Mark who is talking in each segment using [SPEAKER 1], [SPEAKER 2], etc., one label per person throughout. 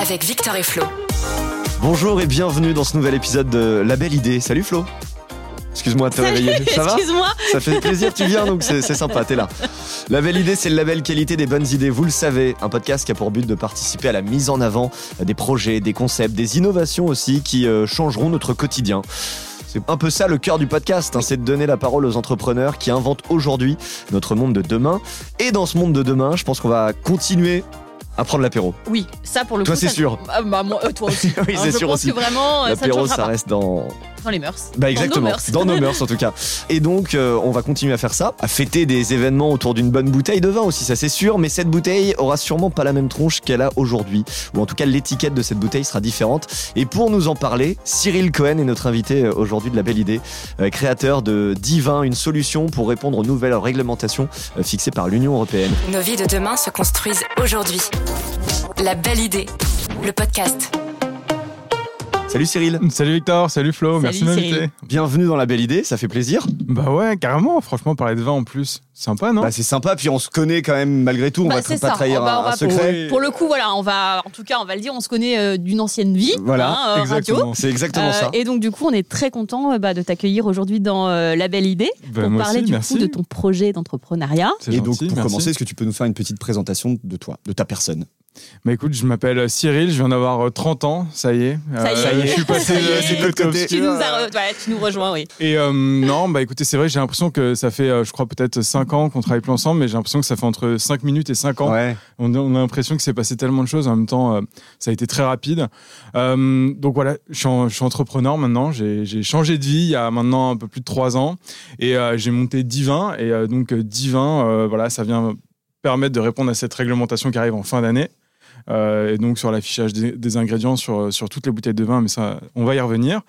[SPEAKER 1] avec Victor et Flo.
[SPEAKER 2] Bonjour et bienvenue dans ce nouvel épisode de La Belle Idée. Salut Flo. Excuse-moi de te réveiller. Ça va
[SPEAKER 3] Excuse-moi.
[SPEAKER 2] Ça fait plaisir, tu viens donc c'est c'est sympa, t'es là. La Belle Idée, c'est le label qualité des bonnes idées, vous le savez. Un podcast qui a pour but de participer à la mise en avant des projets, des concepts, des innovations aussi qui euh, changeront notre quotidien. C'est un peu ça le cœur du podcast, hein, c'est de donner la parole aux entrepreneurs qui inventent aujourd'hui notre monde de demain. Et dans ce monde de demain, je pense qu'on va continuer à prendre l'apéro.
[SPEAKER 3] Oui, ça pour le
[SPEAKER 2] Toi,
[SPEAKER 3] coup.
[SPEAKER 2] c'est
[SPEAKER 3] ça-
[SPEAKER 2] sûr.
[SPEAKER 3] Ah, bah, moi, euh, toi aussi.
[SPEAKER 2] Oui,
[SPEAKER 3] Hein,
[SPEAKER 2] c'est sûr
[SPEAKER 3] pense
[SPEAKER 2] aussi.
[SPEAKER 3] que vraiment, euh, ça
[SPEAKER 2] L'apéro, ça reste dans,
[SPEAKER 3] Dans les mœurs.
[SPEAKER 2] Bah exactement,
[SPEAKER 3] Dans nos mœurs.
[SPEAKER 2] dans nos mœurs en tout cas. Et donc euh, on va continuer à faire ça, à fêter des événements autour d'une bonne bouteille de vin aussi, ça c'est sûr, mais cette bouteille aura sûrement pas la même tronche qu'elle a aujourd'hui, ou en tout cas l'étiquette de cette bouteille sera différente. Et pour nous en parler, Cyril Cohen est notre invité euh, aujourd'hui de la Belle Idée, euh, créateur de Divin, une solution pour répondre aux nouvelles réglementations euh, fixées par l'Union Européenne.
[SPEAKER 1] Nos vies de demain se construisent aujourd'hui. La Belle Idée, le podcast.
[SPEAKER 2] Salut Cyril,
[SPEAKER 4] Salut Victor, salut Flo,
[SPEAKER 3] Salut
[SPEAKER 4] merci de m'inviter.
[SPEAKER 2] Bienvenue dans la Belle Idée, ça fait plaisir.
[SPEAKER 4] Bah ouais, carrément, franchement, parler de vin en plus, sympa, non
[SPEAKER 2] Bah, c'est sympa, puis on se connaît quand même malgré tout, on
[SPEAKER 3] Bah,
[SPEAKER 2] va
[SPEAKER 3] c'est
[SPEAKER 2] pas
[SPEAKER 3] ça.
[SPEAKER 2] trahir
[SPEAKER 3] On va-
[SPEAKER 2] un,
[SPEAKER 3] on va
[SPEAKER 2] un secret.
[SPEAKER 3] Pour, pour le coup, voilà, on va, en tout cas, on va le dire, on se connaît euh, d'une ancienne vie.
[SPEAKER 2] Voilà,
[SPEAKER 3] hein, euh,
[SPEAKER 4] exactement.
[SPEAKER 2] C'est exactement
[SPEAKER 3] Euh,
[SPEAKER 2] ça.
[SPEAKER 3] Et donc, du coup, on est très content euh, bah, de t'accueillir aujourd'hui dans euh, La Belle Idée
[SPEAKER 4] Bah,
[SPEAKER 3] pour parler
[SPEAKER 4] aussi,
[SPEAKER 3] du
[SPEAKER 4] merci.
[SPEAKER 3] coup de ton projet d'entrepreneuriat.
[SPEAKER 4] C'est
[SPEAKER 2] Et donc, pour
[SPEAKER 4] merci.
[SPEAKER 2] commencer, est-ce que tu peux nous faire une petite présentation de toi, de ta personne?
[SPEAKER 4] Bah écoute, je m'appelle Cyril, je viens d'avoir euh, 30 ans, ça y est.
[SPEAKER 3] Ça y est.
[SPEAKER 4] Euh,
[SPEAKER 3] Ça y est.
[SPEAKER 4] Je suis passé de côté.
[SPEAKER 3] Tu nous, as re- ouais, tu nous rejoins, oui.
[SPEAKER 4] Et euh, non, bah écoutez, c'est vrai, j'ai l'impression que ça fait, euh, je crois, peut-être 5 ans qu'on travaille plus ensemble, mais j'ai l'impression que ça fait entre 5 minutes et 5 ans.
[SPEAKER 2] Ouais.
[SPEAKER 4] On a, on a l'impression que c'est passé tellement de choses en même temps, euh, ça a été très rapide. Euh, donc voilà, je suis, en- je suis entrepreneur maintenant, j'ai j'ai changé de vie il y a maintenant un peu plus de trois ans et euh, j'ai monté Divin. Et donc Divin, voilà, ça vient permettre de répondre à cette réglementation qui arrive en fin d'année. Et donc sur l'affichage des, des ingrédients sur, sur toutes les bouteilles de vin, mais ça, on va y revenir.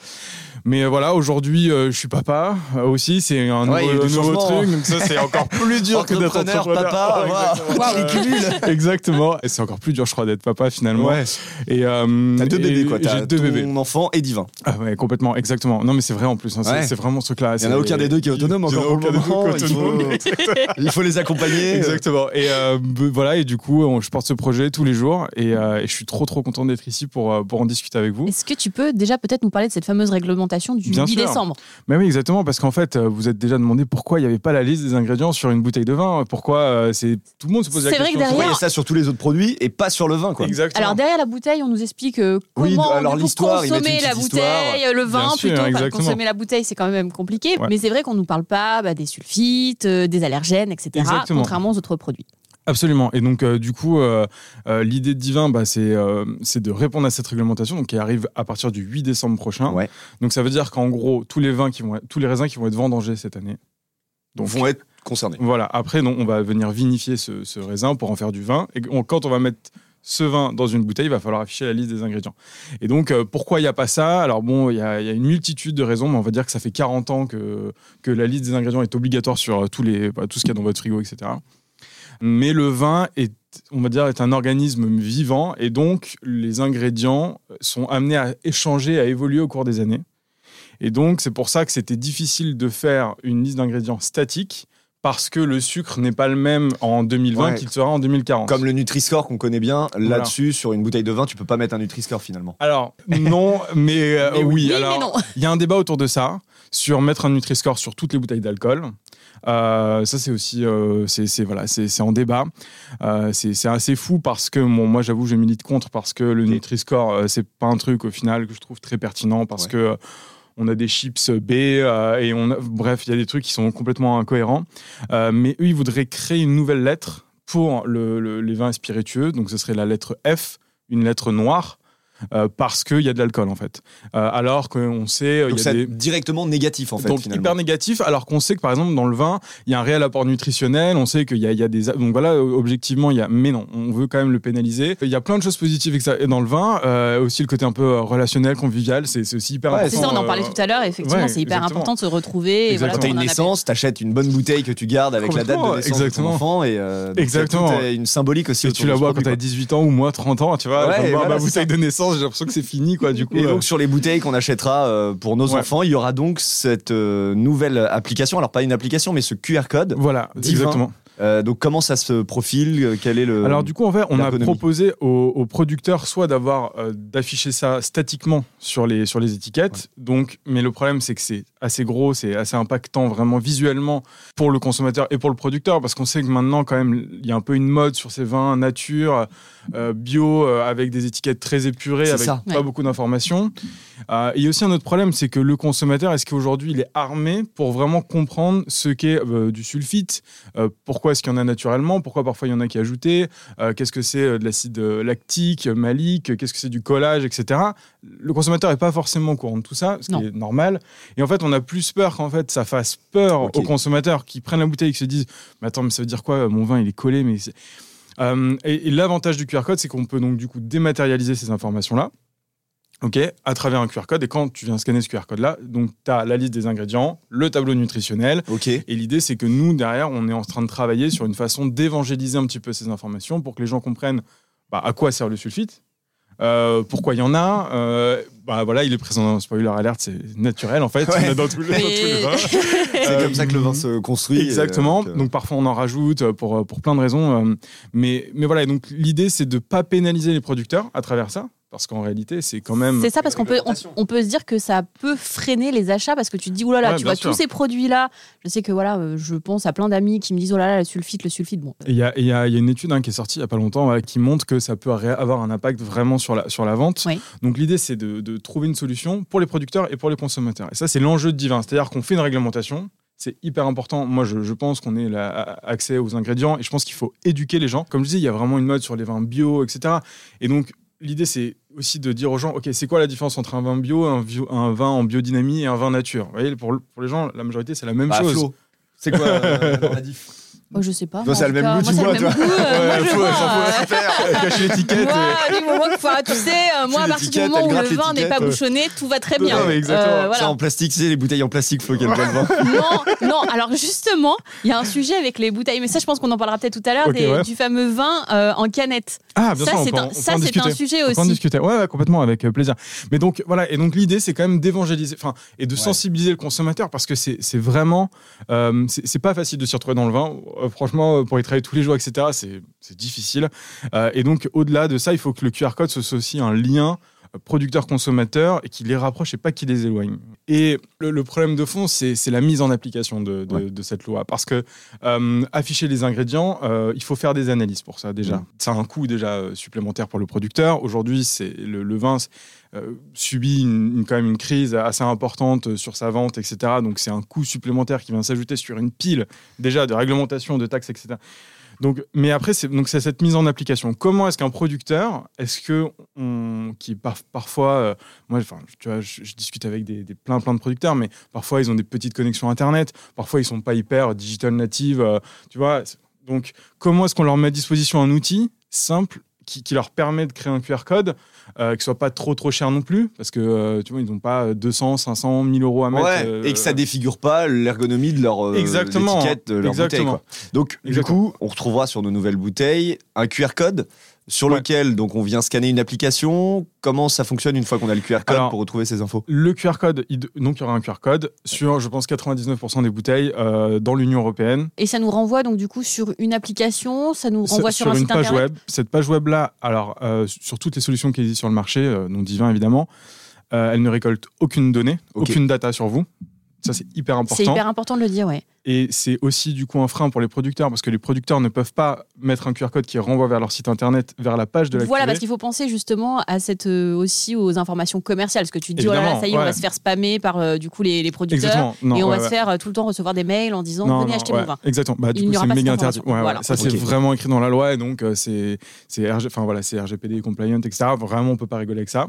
[SPEAKER 4] Mais euh, voilà, aujourd'hui, euh, je suis papa euh, aussi, c'est un
[SPEAKER 2] Ouais,
[SPEAKER 4] nouveau, nouveau truc, donc ça c'est encore plus dur que d'être
[SPEAKER 2] Entrepreneur, papa,
[SPEAKER 4] Ouais,
[SPEAKER 2] waouh,
[SPEAKER 4] exactement. Exactement. Et c'est encore plus dur, je crois, d'être papa finalement.
[SPEAKER 2] Ouais.
[SPEAKER 4] Et euh,
[SPEAKER 2] T'as deux bébés quoi, t'as
[SPEAKER 4] J'ai deux
[SPEAKER 2] ton
[SPEAKER 4] bébés.
[SPEAKER 2] enfant et divin.
[SPEAKER 4] Ah ouais, complètement, exactement. Non, mais c'est vrai en plus. hein, c'est-
[SPEAKER 2] Ouais.
[SPEAKER 4] c'est vraiment ce truc-là.
[SPEAKER 2] Il y en a aucun des deux qui est autonome encore pour
[SPEAKER 4] aucun des deux qui est
[SPEAKER 2] Il faut,
[SPEAKER 4] autonome.
[SPEAKER 2] il faut les accompagner.
[SPEAKER 4] Exactement. Et euh, voilà, et du coup, on- je porte ce projet tous les jours et, euh, et je suis trop trop content d'être ici pour, pour en discuter avec vous.
[SPEAKER 3] Est-ce que tu peux déjà peut-être nous parler de cette fameuse réglementation du
[SPEAKER 4] Bien
[SPEAKER 3] 8
[SPEAKER 4] sûr.
[SPEAKER 3] décembre
[SPEAKER 4] Mais oui, exactement, parce qu'en fait, euh, vous êtes déjà demandé pourquoi il n'y avait pas la liste des ingrédients sur une bouteille de vin. Pourquoi euh, c'est tout le monde se pose la
[SPEAKER 3] C'est vrai
[SPEAKER 4] question.
[SPEAKER 3] que derrière-
[SPEAKER 2] ça sur tous les autres produits et pas sur le vin quoi
[SPEAKER 4] Exactement.
[SPEAKER 3] Alors derrière la bouteille, on nous explique euh,
[SPEAKER 2] Oui,
[SPEAKER 3] comment
[SPEAKER 2] alors l'histoire, ils mettent
[SPEAKER 3] consommer la bouteille, le vin
[SPEAKER 4] Bien sûr,
[SPEAKER 3] plutôt. Enfin,
[SPEAKER 4] exactement.
[SPEAKER 3] consommer la bouteille, c'est quand même compliqué.
[SPEAKER 4] Ouais.
[SPEAKER 3] Mais c'est vrai qu'on nous parle pas bah, des sulfites, euh, des allergènes, etc.
[SPEAKER 4] Exactement.
[SPEAKER 3] Contrairement aux autres produits.
[SPEAKER 4] Absolument. Et donc, euh, du coup, euh, euh, l'idée de Divin, bah, c'est de répondre à cette réglementation, donc qui arrive à partir du 8 décembre prochain.
[SPEAKER 2] Ouais.
[SPEAKER 4] Donc, ça veut dire qu'en gros, tous les vins qui vont, être- tous les raisins qui vont être vendangés cette année.
[SPEAKER 2] Donc vont être concernés.
[SPEAKER 4] Voilà. Après, non, on va venir vinifier ce, ce raisin pour en faire du vin. Et on- quand on va mettre ce vin dans une bouteille, il va falloir afficher la liste des ingrédients. Et donc, euh, pourquoi il n'y a pas ça? Alors bon, il y, a il y a une multitude de raisons, mais on va dire que ça fait 40 ans que, que la liste des ingrédients est obligatoire sur tous les, bah, tout ce qu'il y a dans votre frigo, etc. Mais le vin est, on va dire, est un organisme vivant et donc les ingrédients sont amenés à échanger, à évoluer au cours des années. Et donc, c'est pour ça que c'était difficile de faire une liste d'ingrédients statique parce que le sucre n'est pas le même en 2020
[SPEAKER 2] Ouais.
[SPEAKER 4] qu'il sera en 2040.
[SPEAKER 2] Comme le Nutri-Score qu'on connaît bien,
[SPEAKER 4] Voilà.
[SPEAKER 2] là-dessus, sur une bouteille de vin, tu peux pas mettre un Nutri-Score finalement.
[SPEAKER 4] Alors, non, mais, euh,
[SPEAKER 2] Mais
[SPEAKER 4] oui.
[SPEAKER 3] oui,
[SPEAKER 4] alors,
[SPEAKER 3] mais non.
[SPEAKER 4] il y a un débat autour de ça, sur mettre un Nutri-Score sur toutes les bouteilles d'alcool. Euh, ça, c'est aussi, euh, c'est voilà, c'est en débat. Euh, c'est assez fou parce que, bon, moi, j'avoue, je milite contre parce que le. Nutri-Score, c'est pas un truc au final que je trouve très pertinent parce
[SPEAKER 2] Ouais.
[SPEAKER 4] que on a des chips B euh, et on, a- bref, il y a des trucs qui sont complètement incohérents. Euh, mais eux, ils voudraient créer une nouvelle lettre pour le- le- les vins spiritueux. Donc, ce serait la lettre F, une lettre noire. Euh, parce qu'il y a de l'alcool en fait. Euh, alors qu'on sait, il
[SPEAKER 2] Donc
[SPEAKER 4] y a des,
[SPEAKER 2] directement négatif en fait
[SPEAKER 4] donc
[SPEAKER 2] finalement.
[SPEAKER 4] hyper négatif, alors qu'on sait que par exemple dans le vin, il y a un réel apport nutritionnel, on sait qu'il y, a- il y a des... Donc voilà, objectivement, il y a... Mais non, on veut quand même le pénaliser. Il y a plein de choses positives avec ça. Et dans le vin, euh, aussi le côté un peu euh, relationnel, convivial, c'est aussi hyper
[SPEAKER 2] Ouais,
[SPEAKER 4] important.
[SPEAKER 3] C'est ça, on en
[SPEAKER 4] euh,
[SPEAKER 3] parlait tout à l'heure. Effectivement,
[SPEAKER 4] ouais,
[SPEAKER 3] c'est hyper
[SPEAKER 4] exactement.
[SPEAKER 3] important de se retrouver. Et voilà.
[SPEAKER 2] Quand t'as une naissance, t'achètes une bonne bouteille que tu gardes avec la date de naissance de
[SPEAKER 4] exactement.
[SPEAKER 2] ton enfant et euh, il
[SPEAKER 4] Exactement.
[SPEAKER 2] euh, une symbolique aussi.
[SPEAKER 4] Et tu la
[SPEAKER 2] de
[SPEAKER 4] vois quand t'as
[SPEAKER 2] quoi.
[SPEAKER 4] 18 ans ou moi 30 ans, tu vois, ma bouteille de naissance, j'ai l'impression que c'est fini, quoi, du coup.
[SPEAKER 2] Et
[SPEAKER 4] euh,
[SPEAKER 2] donc sur les bouteilles qu'on achètera euh, pour nos
[SPEAKER 4] Ouais.
[SPEAKER 2] enfants, il y aura donc cette euh, nouvelle application. Alors pas une application, mais ce QR code.
[SPEAKER 4] Voilà,
[SPEAKER 2] Divin.
[SPEAKER 4] exactement.
[SPEAKER 2] Euh, donc comment ça se profile? Quel est le
[SPEAKER 4] Alors du coup, en fait, on a proposé aux, aux producteurs soit d'avoir euh, d'afficher ça statiquement sur les sur les étiquettes. Donc, mais le problème c'est que c'est assez gros, c'est assez impactant vraiment visuellement pour le consommateur et pour le producteur parce qu'on sait que maintenant quand même il y a un peu une mode sur ces vins nature, euh, bio euh, avec des étiquettes très épurées, avec
[SPEAKER 2] ça.
[SPEAKER 4] pas
[SPEAKER 3] Ouais.
[SPEAKER 4] beaucoup d'informations. Euh, et il y a aussi un autre problème, c'est que le consommateur, est-ce qu'aujourd'hui il est armé pour vraiment comprendre ce qu'est euh, du sulfite, euh, pourquoi est-ce qu'il y en a naturellement, pourquoi parfois il y en a qui ajoutés, euh, qu'est-ce que c'est de l'acide lactique, malique, qu'est-ce que c'est du collage, etc. Le consommateur n'est pas forcément au courant de tout ça, ce
[SPEAKER 3] Non.
[SPEAKER 4] qui est normal. Et en fait, on a plus peur qu'en fait ça fasse peur aux consommateurs qui prennent la bouteille et qui se disent Mais attends, mais ça veut dire quoi Mon vin il est collé, mais c'est- Euh, et, et l'avantage du QR code, c'est qu'on peut donc du coup dématérialiser ces informations-là. Ok, à travers un QR code. Et quand tu viens scanner ce QR code-là, donc tu as la liste des ingrédients, le tableau nutritionnel.
[SPEAKER 2] Ok.
[SPEAKER 4] Et l'idée, c'est que nous, derrière, on est en train de travailler sur une façon d'évangéliser un petit peu ces informations pour que les gens comprennent bah, à quoi sert le sulfite, euh, pourquoi il y en a. euh, bah voilà, il est présent dans spoiler alert, c'est naturel en fait.
[SPEAKER 2] Ouais.
[SPEAKER 4] En a dans
[SPEAKER 3] Mais-
[SPEAKER 4] vins.
[SPEAKER 2] C'est
[SPEAKER 4] Euh,
[SPEAKER 2] comme ça que le vin se construit.
[SPEAKER 4] Exactement.
[SPEAKER 2] et, euh,
[SPEAKER 4] donc, parfois on en rajoute euh, pour, pour plein de raisons. euh, mais, mais voilà, et donc l'idée c'est de pas pénaliser les producteurs à travers ça. Parce qu'en réalité, c'est quand même.
[SPEAKER 3] C'est ça parce qu'on peut, on, on peut se dire que ça peut freiner les achats parce que tu te dis oulala,
[SPEAKER 4] Ouais,
[SPEAKER 3] tu
[SPEAKER 4] bien
[SPEAKER 3] vois
[SPEAKER 4] sûr.
[SPEAKER 3] tous ces produits là. Je sais que voilà, euh, je pense à plein d'amis qui me disent oh là là, le sulfite, le sulfite. Bon,
[SPEAKER 4] Et Il y a, il y y a une étude hein, qui est sortie il n'y a pas longtemps voilà, qui montre que ça peut avoir un impact vraiment sur la, sur la vente.
[SPEAKER 3] Oui.
[SPEAKER 4] Donc l'idée, c'est de, de trouver une solution pour les producteurs et pour les consommateurs. Et ça, c'est l'enjeu de Divin. C'est-à-dire qu'on fait une réglementation. C'est hyper important. Moi, je, je pense qu'on ait la- accès aux ingrédients et je pense qu'il faut éduquer les gens. Comme je dis, il y a vraiment une mode sur les vins bio, etc. Et donc, l'idée, c'est aussi de dire aux gens, OK, c'est quoi la différence entre un vin bio, un, bio- un vin en biodynamie et un vin nature? Vous voyez, pour, pour les gens, la majorité, c'est la même
[SPEAKER 2] bah,
[SPEAKER 4] chose.
[SPEAKER 2] C'est quoi euh, la diff
[SPEAKER 3] oh, je sais pas.
[SPEAKER 2] Toi,
[SPEAKER 3] moi,
[SPEAKER 2] a le même
[SPEAKER 3] cas,
[SPEAKER 2] goût, tu
[SPEAKER 3] moi,
[SPEAKER 2] vois,
[SPEAKER 3] euh, moi,
[SPEAKER 4] Ouais,
[SPEAKER 3] je
[SPEAKER 4] faut-
[SPEAKER 3] vois,
[SPEAKER 4] ça faut-
[SPEAKER 3] euh,
[SPEAKER 4] Cache l'étiquette.
[SPEAKER 3] Moi, du moment que, enfin, tu sais, euh, moi, à partir du moment où le vin n'est pas bouchonné, tout va très
[SPEAKER 4] Non,
[SPEAKER 3] bien.
[SPEAKER 4] mais exactement.
[SPEAKER 3] Euh,
[SPEAKER 2] Ça en plastique, c'est les bouteilles en plastique, Flo, pas le vin.
[SPEAKER 3] Non, non. Alors justement, il y a un sujet avec les bouteilles, mais ça, je pense qu'on en parlera peut-être tout à l'heure, du fameux vin euh, en canette.
[SPEAKER 4] Ah, bien
[SPEAKER 3] ça,
[SPEAKER 4] sûr, on
[SPEAKER 3] c'est
[SPEAKER 4] on
[SPEAKER 3] ça, c'est un sujet
[SPEAKER 4] On peut en
[SPEAKER 3] aussi.
[SPEAKER 4] discuter. Ouais, complètement, avec euh, plaisir. Mais donc, voilà. Et donc, l'idée, c'est quand même d'évangéliser, enfin, et de sensibiliser le consommateur parce que c'est c'est vraiment, euh, c'est c'est pas facile de s'y retrouver dans le vin. Euh, franchement, euh, pour y travailler tous les jours, etc., c'est difficile. Euh, et donc, au-delà de ça, il faut que le QR code soit aussi un lien producteur-consommateur et qu'il les rapproche et pas qu'il les éloigne. Et le, le problème de fond, c'est la mise en application de, de-
[SPEAKER 2] Ouais.
[SPEAKER 4] de cette loi. Parce que euh, afficher les ingrédients, euh, il faut faire des analyses pour ça déjà. Ça a un coût déjà euh, supplémentaire pour le producteur. Aujourd'hui, c'est le, le vin euh, subit une, une- quand même une crise assez importante sur sa vente, etc. Donc c'est un coût supplémentaire qui vient s'ajouter sur une pile déjà de réglementation, de taxes, etc. Donc, mais après, c'est donc c'est cette mise en application. Comment est-ce qu'un producteur, est-ce que on, qui par- parfois, euh, moi, enfin, tu vois, je, discute avec des, des plein plein de producteurs, mais parfois ils ont des petites connexions internet, parfois ils sont pas hyper digital native, euh, tu vois. Donc, comment est-ce qu'on leur met à disposition un outil simple qui, qui leur permet de créer un QR code euh, qui soit pas trop trop cher non plus, parce que euh, tu vois, ils n'ont pas 200, 500, 1000 euros à mettre.
[SPEAKER 2] Ouais,
[SPEAKER 4] euh,
[SPEAKER 2] et que ça défigure pas l'ergonomie de leur euh,
[SPEAKER 4] Exactement,
[SPEAKER 2] l'étiquette de leur
[SPEAKER 4] exactement.
[SPEAKER 2] bouteille. quoi. Donc,
[SPEAKER 4] Exactement.
[SPEAKER 2] du coup, on retrouvera sur nos nouvelles bouteilles un QR code sur
[SPEAKER 4] Ouais.
[SPEAKER 2] lequel donc on vient scanner une application. Comment ça fonctionne une fois qu'on a le QR code
[SPEAKER 4] Alors,
[SPEAKER 2] pour retrouver ces infos?
[SPEAKER 4] Le QR code, il- donc il y aura un QR code sur, je pense, 99% des bouteilles euh, dans l'Union européenne.
[SPEAKER 3] Et ça nous renvoie donc du coup sur une application, ça nous renvoie sur, un
[SPEAKER 4] une
[SPEAKER 3] site
[SPEAKER 4] page
[SPEAKER 3] internet.
[SPEAKER 4] web. Cette page web là, alors euh, sur toutes les solutions qui existent sur le marché, euh, non divin évidemment, euh, elle ne récolte aucune donnée, aucune data sur vous. Ça c'est hyper
[SPEAKER 3] C'est
[SPEAKER 4] important.
[SPEAKER 3] hyper important de le dire, ouais.
[SPEAKER 4] Et c'est aussi du coup un frein pour les producteurs parce que les producteurs ne peuvent pas mettre un QR code qui renvoie vers leur site internet, vers la page de la
[SPEAKER 3] Voilà, parce qu'il faut penser justement à cette euh, aussi aux informations commerciales, parce que tu te dis oh là là,
[SPEAKER 4] Évidemment,
[SPEAKER 3] ça y est, on va se faire spammer par euh, du coup les, les producteurs.
[SPEAKER 4] Exactement. Non,
[SPEAKER 3] et on
[SPEAKER 4] ouais,
[SPEAKER 3] va
[SPEAKER 4] ouais.
[SPEAKER 3] se faire euh, tout le temps recevoir des mails en disant
[SPEAKER 4] Non,
[SPEAKER 3] venez
[SPEAKER 4] non,
[SPEAKER 3] acheter
[SPEAKER 4] ouais,
[SPEAKER 3] mon vin.
[SPEAKER 4] Exactement. Bah, du
[SPEAKER 3] Il
[SPEAKER 4] coup, c'est méga interdit.
[SPEAKER 3] Voilà.
[SPEAKER 4] Ça, c'est vraiment écrit dans la loi et donc euh, c'est c'est RG enfin voilà, c'est RGPD compliant, etc. Vraiment, on peut pas rigoler avec ça.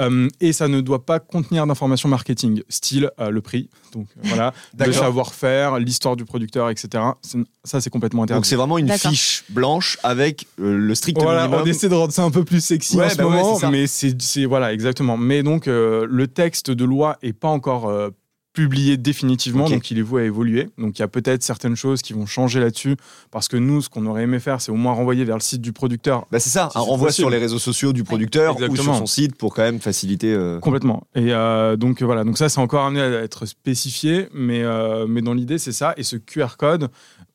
[SPEAKER 4] Euh, et ça ne doit pas contenir d'informations marketing, style euh, le prix, donc voilà, le savoir-faire, l'histoire du producteur, etc. C'est- Ça, c'est complètement
[SPEAKER 2] Donc
[SPEAKER 4] interdit.
[SPEAKER 2] c'est vraiment une fiche blanche avec euh, le strict
[SPEAKER 4] Voilà,
[SPEAKER 2] minimum.
[SPEAKER 4] on essaie de rendre ça un peu plus sexy
[SPEAKER 2] Ouais,
[SPEAKER 4] en ce
[SPEAKER 2] bah ouais,
[SPEAKER 4] moment, mais c'est c'est- voilà exactement. Mais donc euh, le texte de loi est pas encore euh, publié définitivement, donc il est voué à évoluer. Donc il y a peut-être certaines choses qui vont changer là-dessus, parce que nous, ce qu'on aurait aimé faire, c'est au moins renvoyer vers le site du producteur
[SPEAKER 2] Bah c'est ça,
[SPEAKER 4] Si
[SPEAKER 2] un
[SPEAKER 4] c'est
[SPEAKER 2] renvoi sur les réseaux sociaux du producteur ou sur
[SPEAKER 4] Exactement.
[SPEAKER 2] son site pour quand même faciliter. euh,
[SPEAKER 4] Complètement. Et euh, donc euh, voilà, donc ça c'est encore amené à être spécifié, mais, euh, mais dans l'idée c'est ça. Et ce QR code,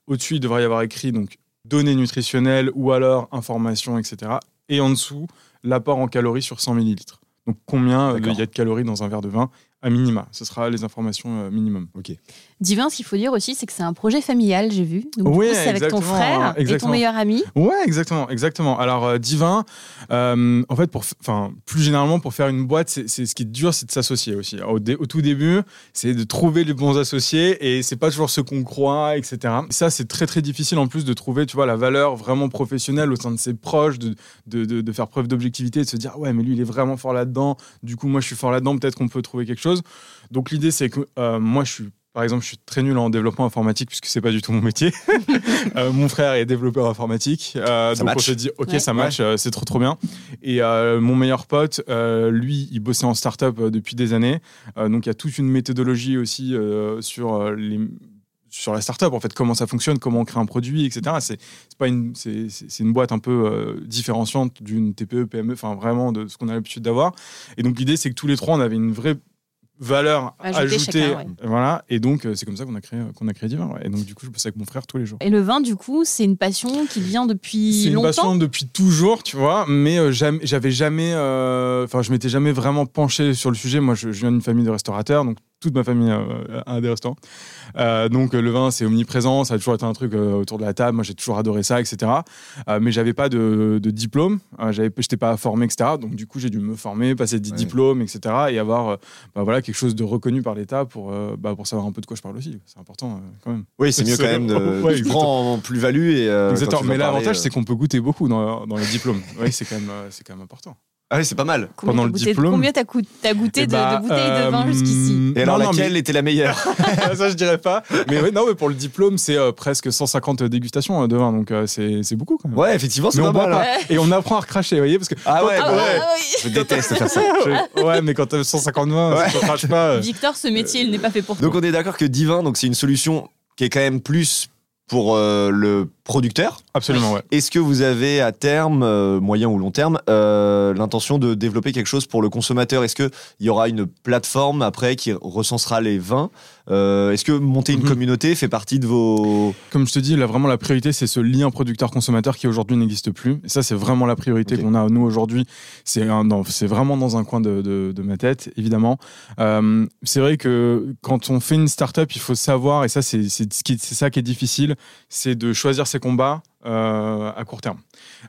[SPEAKER 4] au-dessus il devrait y avoir écrit donc données nutritionnelles ou alors informations, etc. Et en dessous l'apport en calories sur 100 millilitres. Donc combien il y a de calories dans un verre de vin à minima. Ce sera les informations euh, minimum.
[SPEAKER 3] Divin, ce qu'il faut dire aussi, c'est que c'est un projet familial, j'ai vu. Donc,
[SPEAKER 4] Oui,
[SPEAKER 3] c'est avec ton
[SPEAKER 4] exactement,
[SPEAKER 3] frère et ton
[SPEAKER 4] exactement.
[SPEAKER 3] meilleur ami.
[SPEAKER 4] Ouais, exactement, exactement. Alors euh, divin, euh, en fait, pour, enfin, plus généralement pour faire une boîte, c'est ce qui est dur, c'est de s'associer aussi. Au, dé- au tout début, c'est de trouver les bons associés et c'est pas toujours ce qu'on croit, etc. Ça, c'est très très difficile en plus de trouver, tu vois, la valeur vraiment professionnelle au sein de ses proches, de, de, de- de faire preuve d'objectivité, de se dire ouais, mais lui il est vraiment fort là-dedans. Du coup, moi je suis fort là-dedans. Peut-être qu'on peut trouver quelque chose. Donc l'idée, c'est que euh, moi je suis par exemple, je suis très nul en développement informatique puisque c'est pas du tout mon métier. Euh, mon frère est développeur informatique, euh, donc on
[SPEAKER 2] match.
[SPEAKER 4] s'est dit ok
[SPEAKER 3] Ouais.
[SPEAKER 4] ça match, euh, c'est trop trop bien. Et mon meilleur pote, lui, il bossait en start-up depuis des années, donc il y a toute une méthodologie aussi sur les sur la startup en fait comment ça fonctionne comment on crée un produit etc c'est pas une c'est une boîte un peu euh, différenciante d'une TPE PME enfin vraiment de ce qu'on a l'habitude d'avoir et donc l'idée c'est que tous les trois on avait une vraie valeur
[SPEAKER 3] Ajoutée
[SPEAKER 4] ajoutée
[SPEAKER 3] chacun, ouais.
[SPEAKER 4] voilà et donc euh, c'est comme ça qu'on a créé qu'on a créé Divin ouais. et donc du coup je bosse avec mon frère tous les jours
[SPEAKER 3] Et le vin, du coup, c'est une passion qui vient depuis
[SPEAKER 4] c'est une passion depuis toujours, tu vois, mais euh, jamais- j'avais jamais, euh, enfin, je m'étais jamais vraiment penché sur le sujet. Moi, je, je viens d'une famille de restaurateurs, donc toute ma famille euh, a des restaurants. Euh, donc euh, le vin, c'est omniprésent, ça a toujours été un truc autour de la table. Moi, j'ai toujours adoré ça, etc. Mais j'avais pas de, de diplôme, euh, j'avais, j'étais pas formé, etc. Donc du coup, j'ai dû me former, passer des
[SPEAKER 2] Ouais.
[SPEAKER 4] diplômes, etc. Et avoir, bah, voilà, quelque chose de reconnu par l'État pour, bah, pour savoir un peu de quoi je parle aussi. C'est important quand même.
[SPEAKER 2] Oui, c'est mieux quand même de.
[SPEAKER 4] Ouais,
[SPEAKER 2] prends en plus-value et.
[SPEAKER 4] Exactement. Mais l'avantage, c'est qu'on peut goûter beaucoup dans, dans les diplômes. Oui, c'est quand même, c'est quand même important.
[SPEAKER 2] Ah oui, c'est pas mal.
[SPEAKER 3] Combien
[SPEAKER 4] pendant
[SPEAKER 3] t'as
[SPEAKER 4] le
[SPEAKER 3] goûté-
[SPEAKER 4] diplôme.
[SPEAKER 3] Combien t'as goûté
[SPEAKER 4] Eh
[SPEAKER 3] de,
[SPEAKER 4] bah,
[SPEAKER 3] de bouteilles de vin
[SPEAKER 4] euh,
[SPEAKER 3] jusqu'ici
[SPEAKER 2] Et alors,
[SPEAKER 4] non, non,
[SPEAKER 2] laquelle était la meilleure?
[SPEAKER 4] Ça, je dirais pas. Mais ouais, non, mais pour le diplôme, c'est euh, presque 150 dégustations euh, de vin, donc euh, c'est c'est beaucoup quand même.
[SPEAKER 2] Ouais, effectivement, c'est
[SPEAKER 4] mais
[SPEAKER 2] pas
[SPEAKER 4] on boit
[SPEAKER 2] mal.
[SPEAKER 4] pas.
[SPEAKER 2] hein.
[SPEAKER 4] Et on apprend à recracher, vous voyez, parce que.
[SPEAKER 2] Ah ouais,
[SPEAKER 3] Ah
[SPEAKER 2] ouais.
[SPEAKER 3] ouais, ah oui.
[SPEAKER 2] Je déteste faire ça.
[SPEAKER 4] Je- ouais, mais quand t'as 150 vins,
[SPEAKER 2] Ouais.
[SPEAKER 4] si tu craches pas. euh,
[SPEAKER 3] Victor, ce métier, il n'est pas fait pour
[SPEAKER 2] Donc
[SPEAKER 3] toi.
[SPEAKER 2] on est d'accord que Divin, donc c'est une solution qui est quand même plus pour euh, le producteur.
[SPEAKER 4] Absolument, ouais.
[SPEAKER 2] Est-ce que vous avez à terme, euh, moyen ou long terme, euh, l'intention de développer quelque chose pour le consommateur? Est-ce qu'il y aura une plateforme après qui recensera les vins? Euh, Est-ce que monter une
[SPEAKER 4] Mhm.
[SPEAKER 2] communauté fait partie de vos...
[SPEAKER 4] Comme je te dis, là, vraiment, la priorité, c'est ce lien producteur-consommateur qui aujourd'hui n'existe plus. Et ça, c'est vraiment la priorité qu'on a, nous, aujourd'hui. C'est vraiment dans un coin de, de- de ma tête, évidemment. C'est vrai que quand on fait une start-up, il faut savoir, et ça, c'est ça qui est difficile, c'est de choisir ses combats euh, à court terme.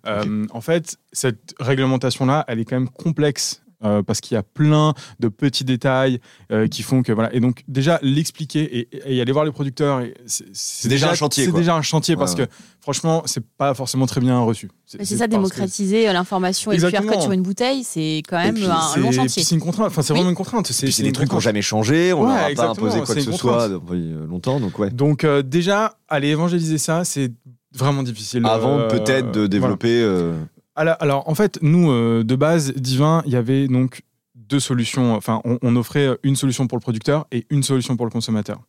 [SPEAKER 4] Euh, En fait, cette réglementation-là, elle est quand même complexe. euh, parce qu'il y a plein de petits détails euh, qui font que voilà et donc déjà l'expliquer et, et aller voir les producteurs c'est- c'est
[SPEAKER 2] déjà un chantier,
[SPEAKER 4] c'est
[SPEAKER 2] quoi.
[SPEAKER 4] déjà un chantier
[SPEAKER 2] Ouais,
[SPEAKER 4] parce
[SPEAKER 2] ouais.
[SPEAKER 4] que franchement c'est pas forcément très bien reçu
[SPEAKER 3] C'est ça, démocratiser l'information et le QR code sur une bouteille, c'est quand même
[SPEAKER 2] puis,
[SPEAKER 3] un
[SPEAKER 4] c'est
[SPEAKER 3] long chantier.
[SPEAKER 4] c'est une contrainte enfin c'est
[SPEAKER 3] Oui.
[SPEAKER 4] vraiment une contrainte
[SPEAKER 2] Puis c'est des trucs qui n'ont jamais changé, on
[SPEAKER 4] Ouais,
[SPEAKER 2] leur a pas imposé quoi que ce soit depuis longtemps, donc ouais.
[SPEAKER 4] donc euh, déjà aller évangéliser ça c'est vraiment difficile
[SPEAKER 2] Avant
[SPEAKER 4] Euh,
[SPEAKER 2] peut-être de développer... euh,
[SPEAKER 4] Alors, alors, en fait, nous, euh, de base, Divin, il y avait donc deux solutions. Enfin, on, on offrait une solution pour le producteur et une solution pour le consommateur.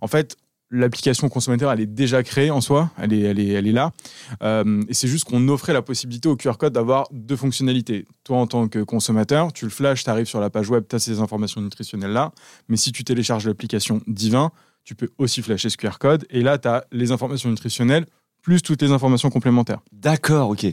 [SPEAKER 4] En fait, l'application consommateur, elle est déjà créée en soi, elle est, elle est, elle est là. Euh, et c'est juste qu'on offrait la possibilité au QR code d'avoir deux fonctionnalités. Toi, en tant que consommateur, tu le flashes, tu arrives sur la page web, tu as ces informations nutritionnelles là. Mais si tu télécharges l'application Divin, tu peux aussi flasher ce QR code. Et là, tu as les informations nutritionnelles plus toutes les informations complémentaires.
[SPEAKER 2] D'accord, ok.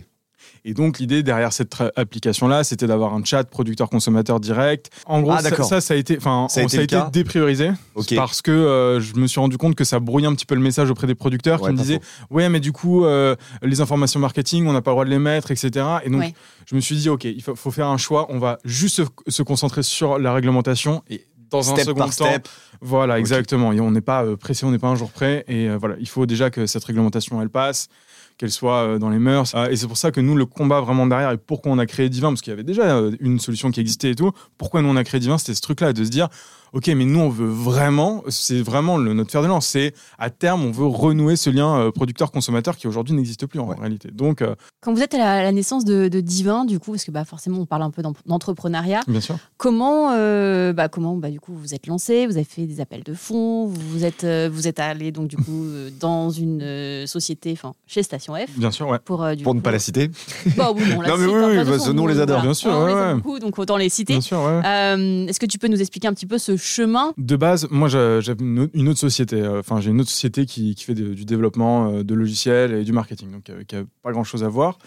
[SPEAKER 4] Et donc, l'idée derrière cette application-là, c'était d'avoir un chat producteur-consommateur direct. En gros,
[SPEAKER 2] Ah,
[SPEAKER 4] ça, ça, ça a été, enfin,
[SPEAKER 2] Ça a été
[SPEAKER 4] ça a
[SPEAKER 2] le
[SPEAKER 4] été
[SPEAKER 2] cas
[SPEAKER 4] dépriorisé parce que euh, je me suis rendu compte que ça brouillait un petit peu le message auprès des producteurs
[SPEAKER 2] Ouais,
[SPEAKER 4] qui me disaient Ouais, mais du coup, euh, les informations marketing, on n'a pas le droit de les mettre, etc. Et donc,
[SPEAKER 3] Ouais.
[SPEAKER 4] je me suis dit Ok, il faut, faut faire un choix. On va juste se, se concentrer sur la réglementation et dans un second
[SPEAKER 2] par
[SPEAKER 4] temps, voilà, exactement. Et on n'est pas euh, pressé, on n'est pas un jour près. Et euh, voilà, il faut déjà que cette réglementation, elle passe, qu'elle soit euh, dans les mœurs. Et c'est pour ça que nous, le combat vraiment derrière, et pourquoi on a créé Divin, parce qu'il y avait déjà une solution qui existait et tout, pourquoi nous, on a créé Divin, c'était ce truc-là, de se dire, OK, mais nous, on veut vraiment, c'est vraiment le, notre fer de lance, c'est à terme, on veut renouer ce lien euh, producteur-consommateur qui aujourd'hui n'existe plus en
[SPEAKER 2] Ouais.
[SPEAKER 4] réalité. Donc, euh,
[SPEAKER 3] Quand vous êtes à la, à la naissance de, de Divin, du coup, parce que bah, forcément, on parle un peu d'en- d'entrepreneuriat,
[SPEAKER 4] bien sûr.
[SPEAKER 3] comment, euh, bah, comment bah, du coup, vous êtes lancé, vous avez fait des appels de fonds, vous êtes, euh, vous êtes allé donc, du coup, dans une euh, société, enfin, chez Station F.
[SPEAKER 4] Bien sûr, ouais.
[SPEAKER 3] Pour, euh, du
[SPEAKER 2] Pour ne pas la citer.
[SPEAKER 3] Bah oui, on la
[SPEAKER 2] Non, mais
[SPEAKER 3] cite,
[SPEAKER 2] oui,
[SPEAKER 3] hein,
[SPEAKER 2] oui, bah,
[SPEAKER 3] façon,
[SPEAKER 2] nous, on les adore.
[SPEAKER 4] Bien sûr,
[SPEAKER 3] on les
[SPEAKER 4] ouais,
[SPEAKER 3] aime
[SPEAKER 4] ouais.
[SPEAKER 3] beaucoup, donc autant les citer.
[SPEAKER 4] Bien sûr, ouais.
[SPEAKER 3] Euh, Est-ce que tu peux nous expliquer un petit peu ce chemin
[SPEAKER 4] De base, moi j'a- j'avais une autre- société. euh, Enfin, j'ai une autre société qui, qui fait de- du développement euh, de logiciels et du marketing, donc euh, qui a pas grand chose à voir.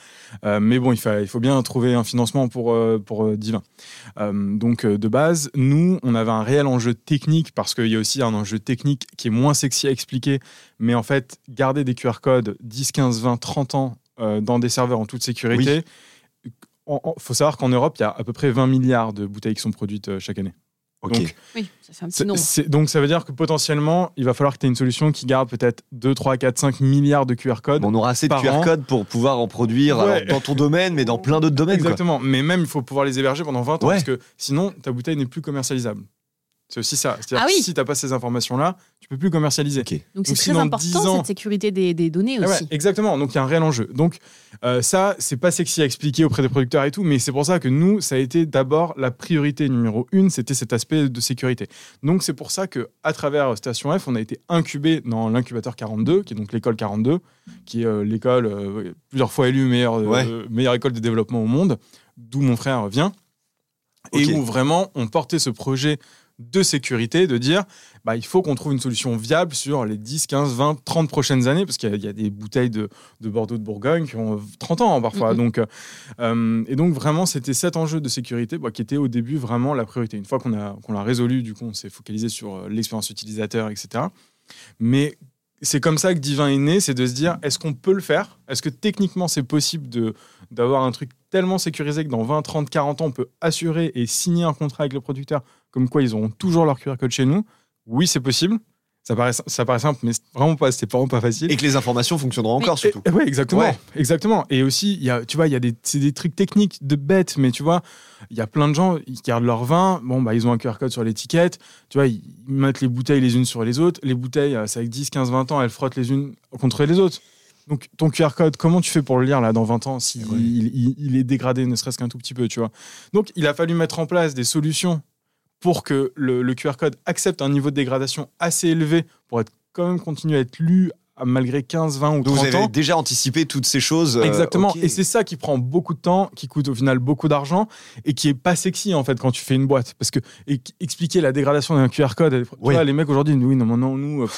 [SPEAKER 4] Euh, mais bon, il, fa- il faut bien trouver un financement pour, pour Divin. Euh, donc, de base, nous, on avait un réel enjeu technique parce qu'il y a aussi un enjeu technique qui est moins sexy à expliquer. Mais en fait, garder des QR codes 10, 15, 20, 30 ans euh, dans des serveurs en toute sécurité. Il faut savoir qu'en Europe, il y a à peu près 20 milliards de bouteilles qui sont produites chaque année. Donc,
[SPEAKER 3] Oui, ça fait un petit
[SPEAKER 4] c'est-
[SPEAKER 3] nombre.
[SPEAKER 4] c'est- donc ça veut dire que potentiellement, il va falloir que tu aies une solution qui garde peut-être 2, 3, 4, 5 milliards de QR codes.
[SPEAKER 2] on aura assez de QR
[SPEAKER 4] an.
[SPEAKER 2] codes pour pouvoir en produire
[SPEAKER 4] Ouais.
[SPEAKER 2] alors, dans ton domaine, mais dans plein d'autres domaines. quoi.
[SPEAKER 4] Exactement. Mais même, il faut pouvoir les héberger pendant 20 ans
[SPEAKER 2] Ouais.
[SPEAKER 4] parce que sinon, ta bouteille n'est plus commercialisable. C'est aussi ça. C'est-à-dire
[SPEAKER 3] Ah
[SPEAKER 4] que
[SPEAKER 3] oui.
[SPEAKER 4] si tu n'as pas ces informations-là, tu peux plus commercialiser.
[SPEAKER 3] Donc c'est
[SPEAKER 4] si
[SPEAKER 3] très important
[SPEAKER 4] 10 ans-
[SPEAKER 3] cette sécurité des, des données
[SPEAKER 4] Ah ouais,
[SPEAKER 3] aussi.
[SPEAKER 4] exactement. Donc il y a un réel enjeu. Donc euh, ça, c'est pas sexy à expliquer auprès des producteurs et tout, mais c'est pour ça que nous, ça a été d'abord la priorité numéro une, c'était cet aspect de sécurité. Donc c'est pour ça que à travers Station F, on a été incubé dans l'incubateur 42, qui est donc l'école 42, qui est euh, l'école euh, plusieurs fois élue meilleure, euh,
[SPEAKER 2] Ouais.
[SPEAKER 4] meilleure école de développement au monde, d'où mon frère vient, et où vraiment on portait ce projet de sécurité, de dire bah, il faut qu'on trouve une solution viable sur les 10, 15, 20, 30 prochaines années, parce qu'il y, a- il y a des bouteilles de, de Bordeaux de Bourgogne qui ont 30 ans hein, parfois.
[SPEAKER 3] Mhm.
[SPEAKER 4] donc, euh, et donc vraiment, c'était cet enjeu de sécurité bah, qui était au début vraiment la priorité. Une fois qu'on l'a résolu, du coup, on s'est focalisé sur euh, l'expérience utilisateur, etc. Mais c'est comme ça que Divin est né, c'est de se dire est-ce qu'on peut le faire? Est-ce que techniquement c'est possible de d'avoir un truc tellement sécurisé que dans 20, 30, 40 ans, on peut assurer et signer un contrat avec le producteur comme quoi ils auront toujours leur QR code chez nous Oui, c'est possible. Ça paraît, ça paraît simple, mais c'est vraiment pas, c'est vraiment pas facile.
[SPEAKER 2] Et que les informations fonctionneront encore, surtout.
[SPEAKER 4] Oui, exactement,
[SPEAKER 2] Ouais.
[SPEAKER 4] exactement. Et aussi, il y a, tu vois, il y a des, c'est des trucs techniques de bêtes, mais tu vois, il y a plein de gens, ils gardent leur vin, bon, bah, ils ont un QR code sur l'étiquette, tu vois, ils mettent les bouteilles les unes sur les autres. Les bouteilles, euh, c'est avec 10, 15, 20 ans, elles frottent les unes contre les autres. Donc, ton QR code, comment tu fais pour le lire là dans 20 ans si
[SPEAKER 2] Ouais.
[SPEAKER 4] il, il- il est dégradé, ne serait-ce qu'un tout petit peu, tu vois? Donc, il a fallu mettre en place des solutions pour que le, le QR code accepte un niveau de dégradation assez élevé pour être quand même continuer à être lu à- malgré 15, 20 ou
[SPEAKER 2] Donc
[SPEAKER 4] 30
[SPEAKER 2] vous avez
[SPEAKER 4] ans.
[SPEAKER 2] déjà anticipé toutes ces choses. euh,
[SPEAKER 4] Exactement. Et c'est ça qui prend beaucoup de temps, qui coûte au final beaucoup d'argent et qui est pas sexy en fait quand tu fais une boîte. Parce que et- expliquer la dégradation d'un QR code, tu
[SPEAKER 2] Oui.
[SPEAKER 4] vois, les mecs aujourd'hui, oui, non, non, nous.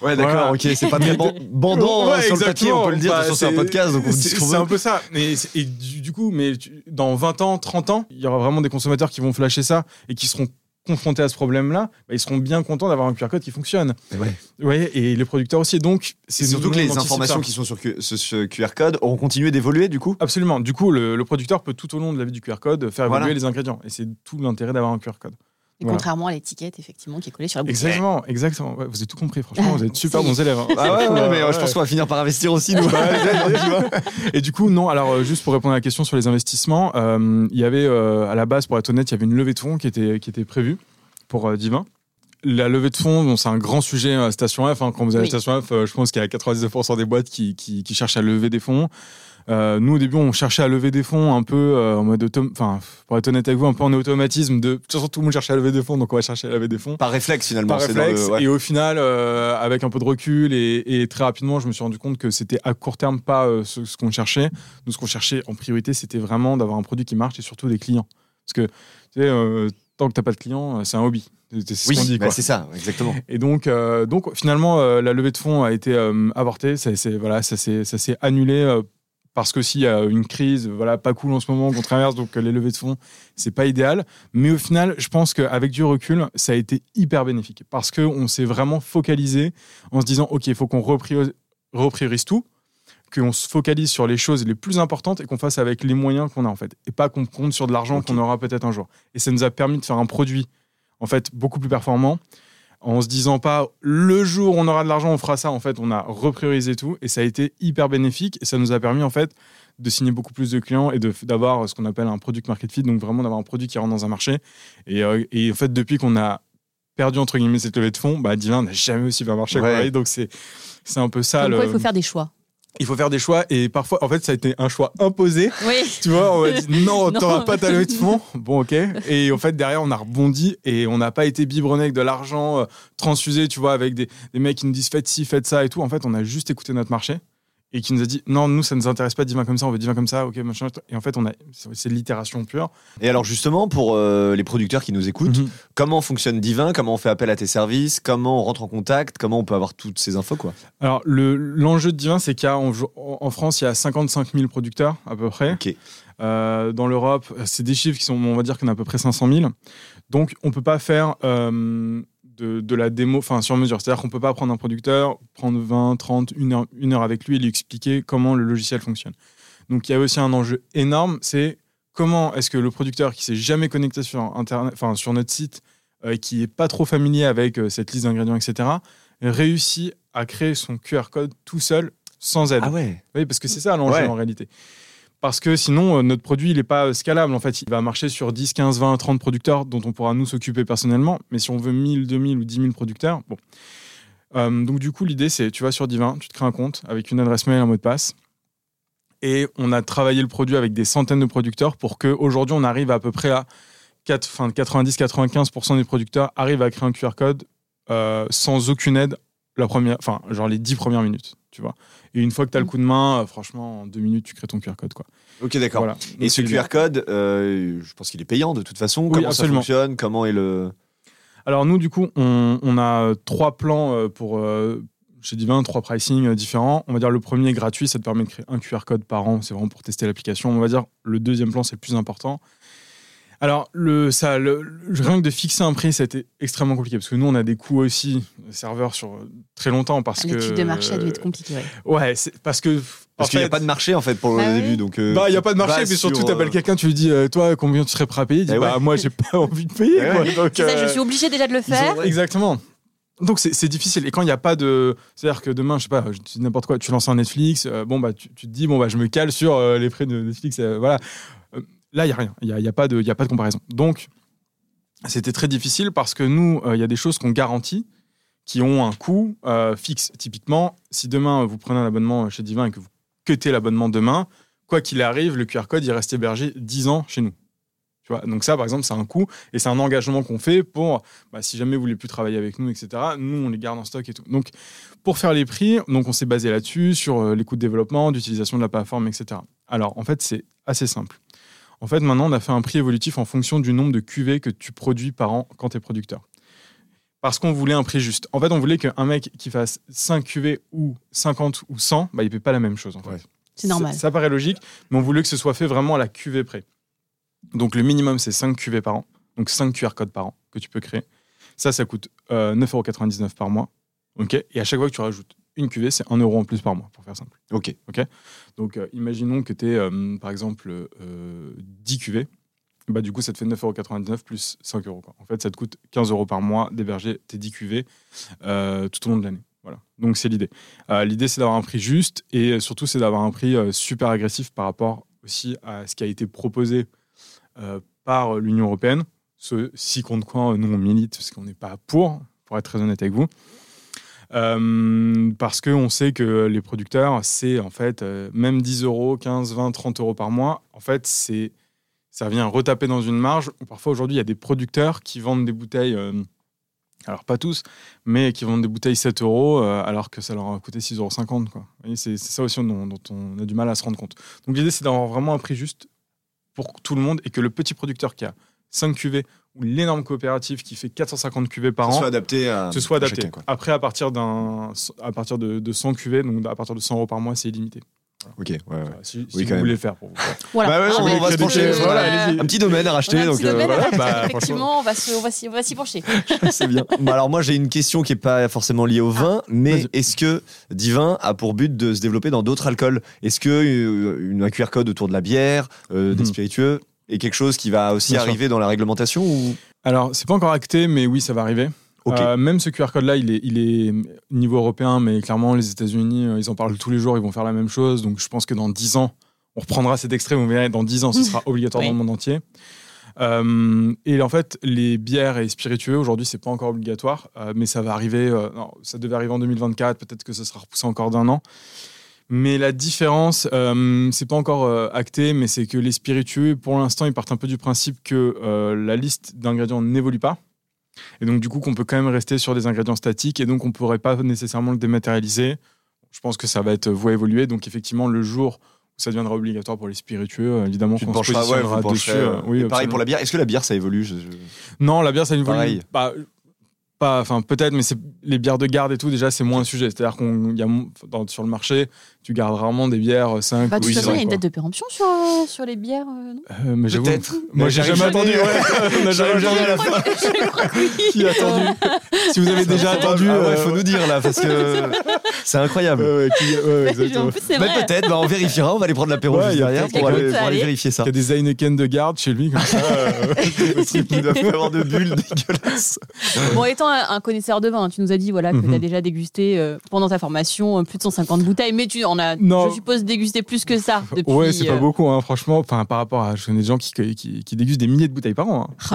[SPEAKER 2] Ouais, d'accord, ok, c'est pas très ban- bandant hein,
[SPEAKER 4] Ouais,
[SPEAKER 2] sur le papier, on peut le dire,
[SPEAKER 4] Bah,
[SPEAKER 2] de toute façon, c'est un podcast, donc on
[SPEAKER 4] c'est c'est un peu ça. Mais et du, du coup, mais tu- dans 20 ans, 30 ans, il y aura vraiment des consommateurs qui vont flasher ça et qui seront confrontés à ce problème-là. bah, ils seront bien contents d'avoir un QR code qui fonctionne.
[SPEAKER 2] Ouais.
[SPEAKER 4] Ouais, et les producteurs aussi. Donc,
[SPEAKER 2] C'est surtout que les informations qui sont sur ce, ce QR code auront continué d'évoluer du coup?
[SPEAKER 4] Absolument. Du coup, le, le producteur peut tout au long de la vie du QR code faire évoluer
[SPEAKER 2] Voilà.
[SPEAKER 4] les ingrédients. Et c'est tout l'intérêt d'avoir un QR code.
[SPEAKER 3] Et
[SPEAKER 4] Voilà.
[SPEAKER 3] contrairement à l'étiquette, effectivement, qui est collée sur la bouteille.
[SPEAKER 4] Exactement, exactement. Ouais, vous avez tout compris, franchement, vous êtes super bons élèves. hein.
[SPEAKER 2] Ah ouais, ouais, mais euh,
[SPEAKER 4] Ouais.
[SPEAKER 2] je pense qu'on va finir par investir aussi, nous.
[SPEAKER 4] Et du coup, non, alors euh, juste pour répondre à la question sur les investissements, euh, il y avait, euh, à la base, pour être honnête, il y avait une levée de fonds qui était, qui était prévue pour euh, Divin. La levée de fonds, bon, c'est un grand sujet à Station F. hein. Quand vous avez
[SPEAKER 3] Oui.
[SPEAKER 4] Station F, euh, je pense qu'il y a 99% des boîtes qui, qui, qui cherchent à lever des fonds. Euh, nous, au début, on cherchait à lever des fonds un peu euh, en mode enfin, pour être honnête avec vous, un peu en automatisme de. De toute façon, tout le monde cherchait à lever des fonds, donc on va chercher à lever des fonds.
[SPEAKER 2] Par réflexe finalement.
[SPEAKER 4] Par
[SPEAKER 2] le-
[SPEAKER 4] réflexe.
[SPEAKER 2] ouais.
[SPEAKER 4] Et au final, euh, avec un peu de recul et, et très rapidement, je me suis rendu compte que c'était à court terme pas ce, ce qu'on cherchait. Nous, ce qu'on cherchait en priorité, c'était vraiment d'avoir un produit qui marche et surtout des clients. Parce que, tu sais, tant que t'as pas de clients, c'est un hobby. C'est ce
[SPEAKER 2] Oui,
[SPEAKER 4] qu'on dit,
[SPEAKER 2] bah, c'est ça, exactement.
[SPEAKER 4] Et donc, euh, donc finalement, euh, la levée de fonds a été euh, avortée. Ça, c'est- voilà, ça s'est annulé parce que s'il y a une crise, voilà, pas cool en ce moment qu'on traverse, donc euh, les levées de fonds, c'est pas idéal. Mais au final, je pense qu'avec du recul, ça a été hyper bénéfique. Parce qu'on s'est vraiment focalisé en se disant, ok, il faut qu'on reprio- repriorise tout qu'on se focalise sur les choses les plus importantes et qu'on fasse avec les moyens qu'on a en fait. Et pas qu'on compte sur de l'argent qu'on aura peut-être un jour. Et ça nous a permis de faire un produit en fait beaucoup plus performant en se disant pas le jour où on aura de l'argent on fera ça en fait on a repriorisé tout et ça a été hyper bénéfique et ça nous a permis en fait de signer beaucoup plus de clients et de- d'avoir ce qu'on appelle un product market fit donc vraiment d'avoir un produit qui rentre dans un marché et, euh, et en fait depuis qu'on a perdu entre guillemets cette levée de fonds bah Divin n'a jamais aussi bien marché.
[SPEAKER 2] Ouais.
[SPEAKER 4] Et donc c'est c'est un peu ça
[SPEAKER 3] Comme
[SPEAKER 4] le-
[SPEAKER 3] quoi, il faut faire des choix.
[SPEAKER 4] Il faut faire des choix et parfois en fait ça a été un choix imposé.
[SPEAKER 3] Oui.
[SPEAKER 4] tu vois on m'a dit non
[SPEAKER 3] Non.
[SPEAKER 4] t'auras pas ta levée de fonds bon ok. Et en fait derrière on a rebondi et on n'a pas été biberonné avec de l'argent euh, transfusé tu vois avec des, des mecs qui nous disent faites ci faites ça et tout. En fait on a juste écouté notre marché et qui nous a dit non nous ça nous intéresse pas divin comme ça on veut divin comme ça ok machin et en fait on a c'est l'itération pure.
[SPEAKER 2] Et alors justement, pour euh, les producteurs qui nous écoutent,
[SPEAKER 4] Mhm.
[SPEAKER 2] comment fonctionne Divin? Comment on fait appel à tes services? Comment on rentre en contact? Comment on peut avoir toutes ces infos quoi?
[SPEAKER 4] Alors le l'enjeu de divin c'est a en, France il y a 55 000 producteurs à peu près. Euh, dans l'Europe, c'est des chiffres qui sont, on va dire qu'on a à peu près 500 000. Donc, on peut pas faire euh, de, de la démo, enfin sur mesure. C'est-à-dire qu'on peut pas prendre un producteur, prendre 20, 30, une heure, une heure avec lui et lui expliquer comment le logiciel fonctionne. Donc, il y a aussi un enjeu énorme, c'est comment est-ce que le producteur qui s'est jamais connecté sur internet, enfin sur notre site, euh, qui est pas trop familier avec euh, cette liste d'ingrédients, etc., réussit à créer son QR code tout seul, sans aide.
[SPEAKER 2] Ah ouais.
[SPEAKER 4] Oui, parce que c'est ça l'enjeu
[SPEAKER 2] Ouais.
[SPEAKER 4] en réalité. Parce que sinon, euh, notre produit, il n'est pas scalable. En fait, il va marcher sur 10, 15, 20, 30 producteurs dont on pourra nous s'occuper personnellement. Mais si on veut 1000, 2000 ou 10 000 producteurs, bon. Euh, donc, du coup, l'idée, c'est tu vas sur Divin, tu te crées un compte avec une adresse mail, un mot de passe. Et on a travaillé le produit avec des centaines de producteurs pour qu'aujourd'hui, on arrive à peu près à 90-95% des producteurs arrivent à créer un QR code euh, sans aucune aide la première, enfin, genre les 10 premières minutes, tu vois. Et une fois que tu as le coup de main, euh, franchement, en deux minutes, tu crées ton QR code, quoi.
[SPEAKER 2] Ok, d'accord.
[SPEAKER 4] Voilà.
[SPEAKER 2] Et ce. QR code, euh, je pense qu'il est payant de toute façon.
[SPEAKER 4] Oui,
[SPEAKER 2] comment
[SPEAKER 4] absolument.
[SPEAKER 2] ça fonctionne? Comment est le
[SPEAKER 4] Alors nous, du coup, on, on a trois plans euh, pour euh, chez Divin, trois pricing euh, différents. On va dire le premier est gratuit, ça te permet de créer un QR code par an, c'est vraiment pour tester l'application. On va dire le deuxième plan, c'est le plus important. Alors, le, ça, le, rien que de fixer un prix, ça a été extrêmement compliqué parce que nous, on a des coûts aussi serveurs sur très longtemps parce que.
[SPEAKER 3] L'étude de marché a dû être compliquée. ouais.
[SPEAKER 4] Ouais, c'est parce que.
[SPEAKER 2] Parce qu'il n'y a pas de marché en fait pour
[SPEAKER 3] Bah
[SPEAKER 2] le
[SPEAKER 3] oui.
[SPEAKER 2] début. Donc, euh,
[SPEAKER 4] Bah, il n'y a pas de marché, mais surtout,
[SPEAKER 2] sur,
[SPEAKER 4] tu appelles
[SPEAKER 2] euh,
[SPEAKER 4] quelqu'un, tu lui dis, euh, toi, combien tu serais prêt à payer Il dit,
[SPEAKER 2] Eh
[SPEAKER 4] bah,
[SPEAKER 2] ouais.
[SPEAKER 4] moi, j'ai pas envie de payer.
[SPEAKER 2] Eh
[SPEAKER 4] quoi.
[SPEAKER 2] ouais.
[SPEAKER 4] Donc,
[SPEAKER 3] ça, je suis obligée déjà de le
[SPEAKER 4] ont-
[SPEAKER 3] faire.
[SPEAKER 4] Exactement. Donc c'est c'est difficile. Et quand il n'y a pas de. C'est-à-dire que demain, je sais pas, je dis n'importe quoi, tu lances un Netflix, euh, bon, bah, tu, tu te dis, bon, bah, je me cale sur euh, les frais de Netflix. euh, voilà. Euh, là, il n'y a rien. Il n'y a, y a, pas de- comparaison. Donc, c'était très difficile parce que nous, euh, il y a des choses qu'on garantit qui ont un coût euh, fixe. Typiquement, si demain, vous prenez un abonnement chez Divin et que vous cuttez l'abonnement demain, quoi qu'il arrive, le QR code, il reste hébergé 10 ans chez nous. Donc ça, par exemple, c'est un coût et c'est un engagement qu'on fait pour, bah, si jamais vous voulez plus travailler avec nous, etc., nous, on les garde en stock et tout. Donc, pour faire les prix, donc on s'est basé là-dessus, sur euh, les coûts de développement, d'utilisation de la plateforme, etc. Alors, en fait, c'est assez simple. En fait, maintenant, on a fait un prix évolutif en fonction du nombre de cuvées que tu produis par an quand tu es producteur. Parce qu'on voulait un prix juste. En fait, on voulait qu'un mec qui fasse 5 cuvées ou 50 ou 100, bah, il ne paie pas la même chose. En fait.
[SPEAKER 2] Ouais.
[SPEAKER 3] C'est normal.
[SPEAKER 4] Ça, ça paraît logique, mais on voulait que ce soit fait vraiment à la cuvée près. Donc le minimum, c'est 5 cuvées par an. Donc 5 QR codes par an que tu peux créer. Ça, ça coûte euh, 9,99€ par mois. ok? Et à chaque fois que tu rajoutes une cuvée, c'est 1 euro en plus par mois, pour faire simple.
[SPEAKER 2] Ok.
[SPEAKER 4] Donc euh, imaginons que tu es, par exemple, euh, 10 cuvées. Bah, du coup, ça te fait 9,99€ plus 5 euros. En fait, ça te coûte 15 euros par mois d'héberger tes 10 cuvées euh, tout au long de l'année. Voilà. Donc, c'est l'idée. Euh, l'idée, c'est d'avoir un prix juste et surtout, c'est d'avoir un prix euh, super agressif par rapport aussi à ce qui a été proposé euh, par l'Union européenne. Ce si contre quoi nous, on milite, parce qu'on n'est pas pour, pour être très honnête avec vous. Euh, parce qu'on sait que les producteurs, c'est en fait euh, même 10 euros, 15, 20, 30 euros par mois. En fait, c'est ça vient retaper dans une marge. Parfois, aujourd'hui, il y a des producteurs qui vendent des bouteilles, euh, alors pas tous, mais qui vendent des bouteilles 7 euros alors que ça leur a coûté 6,50 euros. C'est ça aussi dont on a du mal à se rendre compte. Donc l'idée, c'est d'avoir vraiment un prix juste pour tout le monde et que le petit producteur qui a 5 cuvées ou l'énorme coopérative qui fait 450 cuvées par an
[SPEAKER 2] soit adapté à,
[SPEAKER 4] se soit adapté.
[SPEAKER 2] chacun, quoi.
[SPEAKER 4] Après, à partir, d'un, à partir de, de 100 cuvées, donc à partir de 100 euros par mois, c'est illimité.
[SPEAKER 2] Ok, ouais, ouais.
[SPEAKER 4] Voilà, si si
[SPEAKER 2] Oui,
[SPEAKER 4] vous voulez le faire pour vous.
[SPEAKER 3] Voilà.
[SPEAKER 2] Bah ouais,
[SPEAKER 3] Ah,
[SPEAKER 2] on
[SPEAKER 3] mais
[SPEAKER 2] va se pencher.
[SPEAKER 3] euh,
[SPEAKER 2] Voilà. Un petit domaine à racheter.
[SPEAKER 3] un
[SPEAKER 2] donc,
[SPEAKER 3] petit
[SPEAKER 2] euh,
[SPEAKER 3] domaine à
[SPEAKER 2] voilà.
[SPEAKER 3] racheter,
[SPEAKER 4] Bah,
[SPEAKER 3] effectivement, on va se- on va s'y on va s'y pencher.
[SPEAKER 2] C'est bien. Bah alors moi j'ai une question qui est pas forcément liée au vin, mais
[SPEAKER 4] Vas-y.
[SPEAKER 2] est-ce que Divin a pour but de se développer dans d'autres alcools? Est-ce que euh, une un QR code autour de la bière, euh, des
[SPEAKER 4] Mhm.
[SPEAKER 2] spiritueux, est quelque chose qui va aussi
[SPEAKER 4] Bien sûr.
[SPEAKER 2] arriver dans la réglementation ou?
[SPEAKER 4] Alors, c'est pas encore acté, mais oui, ça va arriver.
[SPEAKER 2] Ok.
[SPEAKER 4] Euh, même ce QR code-là, il est, il est niveau européen, mais clairement, les États-Unis, euh, ils en parlent tous les jours, ils vont faire la même chose. Donc, je pense que dans 10 ans, on reprendra cet extrait, vous verrez, dans 10 ans, ce sera obligatoire
[SPEAKER 3] Oui.
[SPEAKER 4] dans le monde entier. Euh, et en fait, les bières et spiritueux, aujourd'hui, c'est pas encore obligatoire, euh, mais ça va arriver. euh, non, ça devait arriver en 2024, peut-être que ça sera repoussé encore d'un an. Mais la différence, euh, c'est pas encore euh, acté, mais c'est que les spiritueux, pour l'instant, ils partent un peu du principe que euh, la liste d'ingrédients n'évolue pas. Et donc, du coup, qu'on peut quand même rester sur des ingrédients statiques et donc on pourrait pas nécessairement le dématérialiser. Je pense que ça va être voie évoluer. Donc, effectivement, le jour où ça deviendra obligatoire pour les spiritueux, euh, évidemment qu'on se
[SPEAKER 2] ouais,
[SPEAKER 4] positionnera
[SPEAKER 2] vous
[SPEAKER 4] dessus. oui,
[SPEAKER 2] pareil pour la bière. Est-ce que la bière ça évolue? Je- je-
[SPEAKER 4] Non, la bière, ça évolue.
[SPEAKER 2] Pareil.
[SPEAKER 4] Pas, enfin, peut-être, mais c'est les bières de garde et tout, déjà, c'est moins un sujet. C'est-à-dire qu'on y a, dans- sur le marché, tu gardes rarement des bières 5
[SPEAKER 3] Bah, de
[SPEAKER 4] ou
[SPEAKER 3] toute façon, il y a
[SPEAKER 4] 6
[SPEAKER 3] une date de péremption sur, sur les bières, euh, non
[SPEAKER 4] Euh, mais j'avoue,
[SPEAKER 2] Peut-être.
[SPEAKER 4] Moi, j'ai jamais attendu.
[SPEAKER 2] jamais.
[SPEAKER 4] ouais. On a jamais
[SPEAKER 2] J'arrive jamais à la
[SPEAKER 4] attendu.
[SPEAKER 2] fin.
[SPEAKER 3] Je crois que oui.
[SPEAKER 4] Qui a attendu Si vous avez déjà attendu.
[SPEAKER 2] Ah ouais,
[SPEAKER 4] euh,
[SPEAKER 2] faut nous dire là parce que c'est incroyable.
[SPEAKER 4] Ouais, ouais, qui- ouais, ouais, exactement.
[SPEAKER 3] En plus, c'est
[SPEAKER 2] Mais peut-être, bah, on vérifiera, on va aller prendre l'apéro
[SPEAKER 4] Ouais,
[SPEAKER 2] juste
[SPEAKER 4] il
[SPEAKER 2] derrière pour aller, pour vérifier ça.
[SPEAKER 4] Il y a des Heineken de garde chez lui, comme ça. euh.
[SPEAKER 2] Il doit plus avoir de bulles dégueulasses.
[SPEAKER 3] Bon, étant un, connaisseur de vin, tu nous as dit voilà, que
[SPEAKER 4] Mhm.
[SPEAKER 3] tu as déjà dégusté euh, pendant ta formation euh, plus de 150 bouteilles, mais tu en as,
[SPEAKER 4] Non.
[SPEAKER 3] je suppose, dégusté plus que ça depuis.
[SPEAKER 4] ouais, c'est pas
[SPEAKER 3] euh,
[SPEAKER 4] beaucoup, hein, franchement. Enfin, par rapport à. Je connais des gens qui, qui, qui dégustent des milliers de bouteilles par an. hein.
[SPEAKER 3] Oh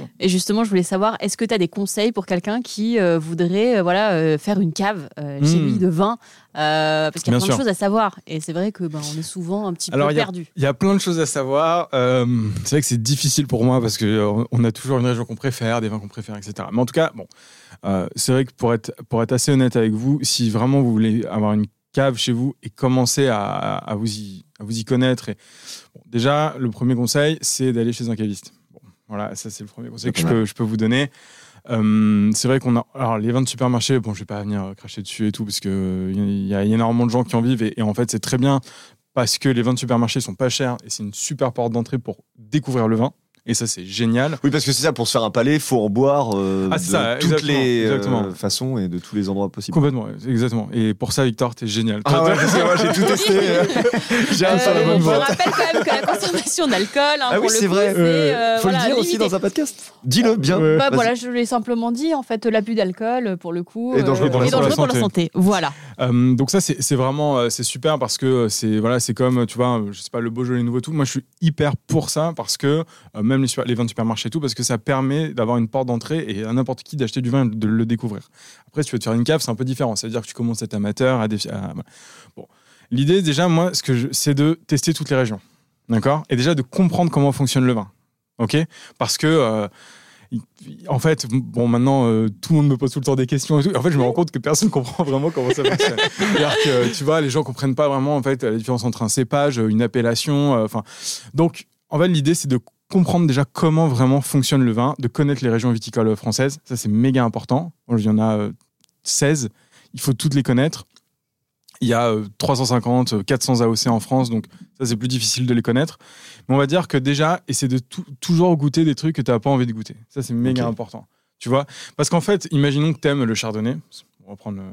[SPEAKER 4] Ouais.
[SPEAKER 3] Et justement, je voulais savoir, est-ce que tu as des conseils pour quelqu'un qui euh, voudrait euh, voilà, euh, faire une cave euh, chez
[SPEAKER 4] Hmm.
[SPEAKER 3] lui de vin Parce qu'il y a
[SPEAKER 4] Bien
[SPEAKER 3] plein
[SPEAKER 4] sûr.
[SPEAKER 3] de choses à savoir. Et c'est vrai que ben, on est souvent un petit
[SPEAKER 4] Alors,
[SPEAKER 3] peu perdu.
[SPEAKER 4] Il y a plein de choses à savoir. C'est vrai que c'est difficile pour moi parce qu'on on a toujours une région qu'on préfère, des vins qu'on préfère, etc. Mais en tout cas, bon, euh, c'est vrai que pour être, pour être assez honnête avec vous, si vraiment vous voulez avoir une cave chez vous et commencer à, à vous, y, à vous y connaître, et, bon, déjà, le premier conseil, c'est d'aller chez un caviste. Bon, voilà, ça c'est le premier conseil que je peux, je peux vous donner. Euh, c'est vrai qu'on a alors les vins de supermarché bon je vais pas venir cracher dessus et tout parce que il y, y a énormément de gens qui en vivent et, et en fait c'est très bien parce que les vins de supermarché sont pas chers et c'est une super porte d'entrée pour découvrir le vin. Et ça, c'est génial.
[SPEAKER 2] Oui, parce que c'est ça, pour se faire un palais, faut en boire euh,
[SPEAKER 4] Ah,
[SPEAKER 2] de
[SPEAKER 4] ça,
[SPEAKER 2] toutes
[SPEAKER 4] exactement,
[SPEAKER 2] les euh,
[SPEAKER 4] exactement.
[SPEAKER 2] façons et de tous les endroits possibles.
[SPEAKER 4] Complètement, exactement. Et pour ça, Victor, t'es génial.
[SPEAKER 2] Ah ouais, parce que moi j'ai tout testé. j'ai un
[SPEAKER 3] Euh,
[SPEAKER 2] sur la bonne
[SPEAKER 3] je
[SPEAKER 2] voie.
[SPEAKER 3] rappelle quand même que la consommation d'alcool, hein,
[SPEAKER 2] Ah oui, c'est vrai.
[SPEAKER 4] Euh,
[SPEAKER 3] euh,
[SPEAKER 2] Faut
[SPEAKER 3] voilà,
[SPEAKER 2] le dire aussi dans un podcast. Dis-le bien.
[SPEAKER 4] Ouais.
[SPEAKER 3] Bah, voilà, je l'ai simplement dit, en fait, l'abus d'alcool, pour le coup,
[SPEAKER 2] Et dangereux pour la-
[SPEAKER 3] et
[SPEAKER 4] pour la
[SPEAKER 3] dangereux pour la
[SPEAKER 4] santé.
[SPEAKER 3] Voilà.
[SPEAKER 4] Euh, donc ça, c'est vraiment, euh, c'est super parce que euh, c'est voilà, c'est comme, tu vois, euh, je sais pas, le Beaujolais nouveau tout. Moi, je suis hyper pour ça parce que euh, même les, vins de supermarché et tout, parce que ça permet d'avoir une porte d'entrée et à n'importe qui d'acheter du vin et de le découvrir. Après, si tu veux te faire une cave, c'est un peu différent. Ça veut dire que tu commences à être amateur, à, défi-. Bon, l'idée déjà, moi, c'est de tester toutes les régions, d'accord, et déjà de comprendre comment fonctionne le vin, ok, parce que euh, en fait, bon, maintenant, euh, tout le monde me pose tout le temps des questions et tout. En fait, je me rends compte que personne comprend vraiment comment ça fonctionne. C'est-à-dire que, tu vois, les gens comprennent pas vraiment, en fait, la différence entre un cépage, une appellation, euh, enfin. donc, en fait, l'idée, c'est de comprendre déjà comment vraiment fonctionne le vin, de connaître les régions viticoles françaises. Ça, c'est méga important. Il y en a euh, 16. Il faut toutes les connaître. Il y a euh, 350, euh, 400 AOC en France, donc ça, c'est plus difficile de les connaître. Mais on va dire que déjà, essaie de tou- toujours goûter des trucs que tu n'as pas envie de goûter. Ça, c'est méga important. Tu vois? Parce qu'en fait, imaginons que tu aimes le chardonnay. On va prendre le.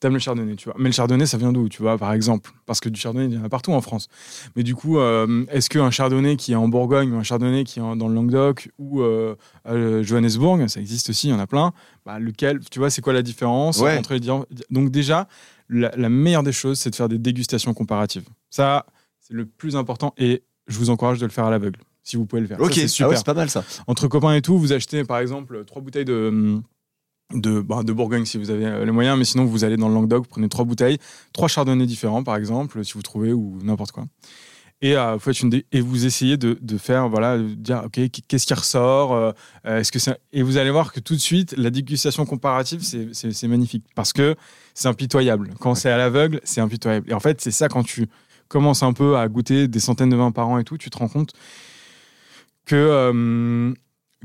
[SPEAKER 4] T'aimes le chardonnay, tu vois. Mais le chardonnay, ça vient d'où, tu vois, par exemple? Parce que du chardonnay, il y en a partout en France. Mais du coup, euh, est-ce qu'un chardonnay qui est en Bourgogne ou un chardonnay qui est en- dans le Languedoc ou euh, à euh, Johannesburg, ça existe aussi, il y en a plein. Bah, lequel, tu vois, c'est quoi la différence
[SPEAKER 2] Ouais.
[SPEAKER 4] entre les Donc déjà, la, la meilleure des choses, c'est de faire des dégustations comparatives. Ça, c'est le plus important et je vous encourage de le faire à l'aveugle, si vous pouvez le faire.
[SPEAKER 2] Ok,
[SPEAKER 4] c'est
[SPEAKER 2] ah ouais, c'est pas mal ça.
[SPEAKER 4] entre copains et tout, vous achetez par exemple trois bouteilles de, hum, de, bah, de Bourgogne si vous avez euh, les moyens, mais sinon vous allez dans le Languedoc, vous prenez trois bouteilles, trois chardonnays différents par exemple, si vous trouvez, ou n'importe quoi. Et, euh, vous et vous essayez de, faire, voilà, de dire, OK, qu'est-ce qui ressort euh, est-ce que. Et vous allez voir que tout de suite, la dégustation comparative, c'est, c'est, magnifique. Parce que c'est impitoyable. Quand c'est à l'aveugle, c'est impitoyable. Et en fait, c'est ça quand tu commences un peu à goûter des centaines de vins par an et tout, tu te rends compte que, euh,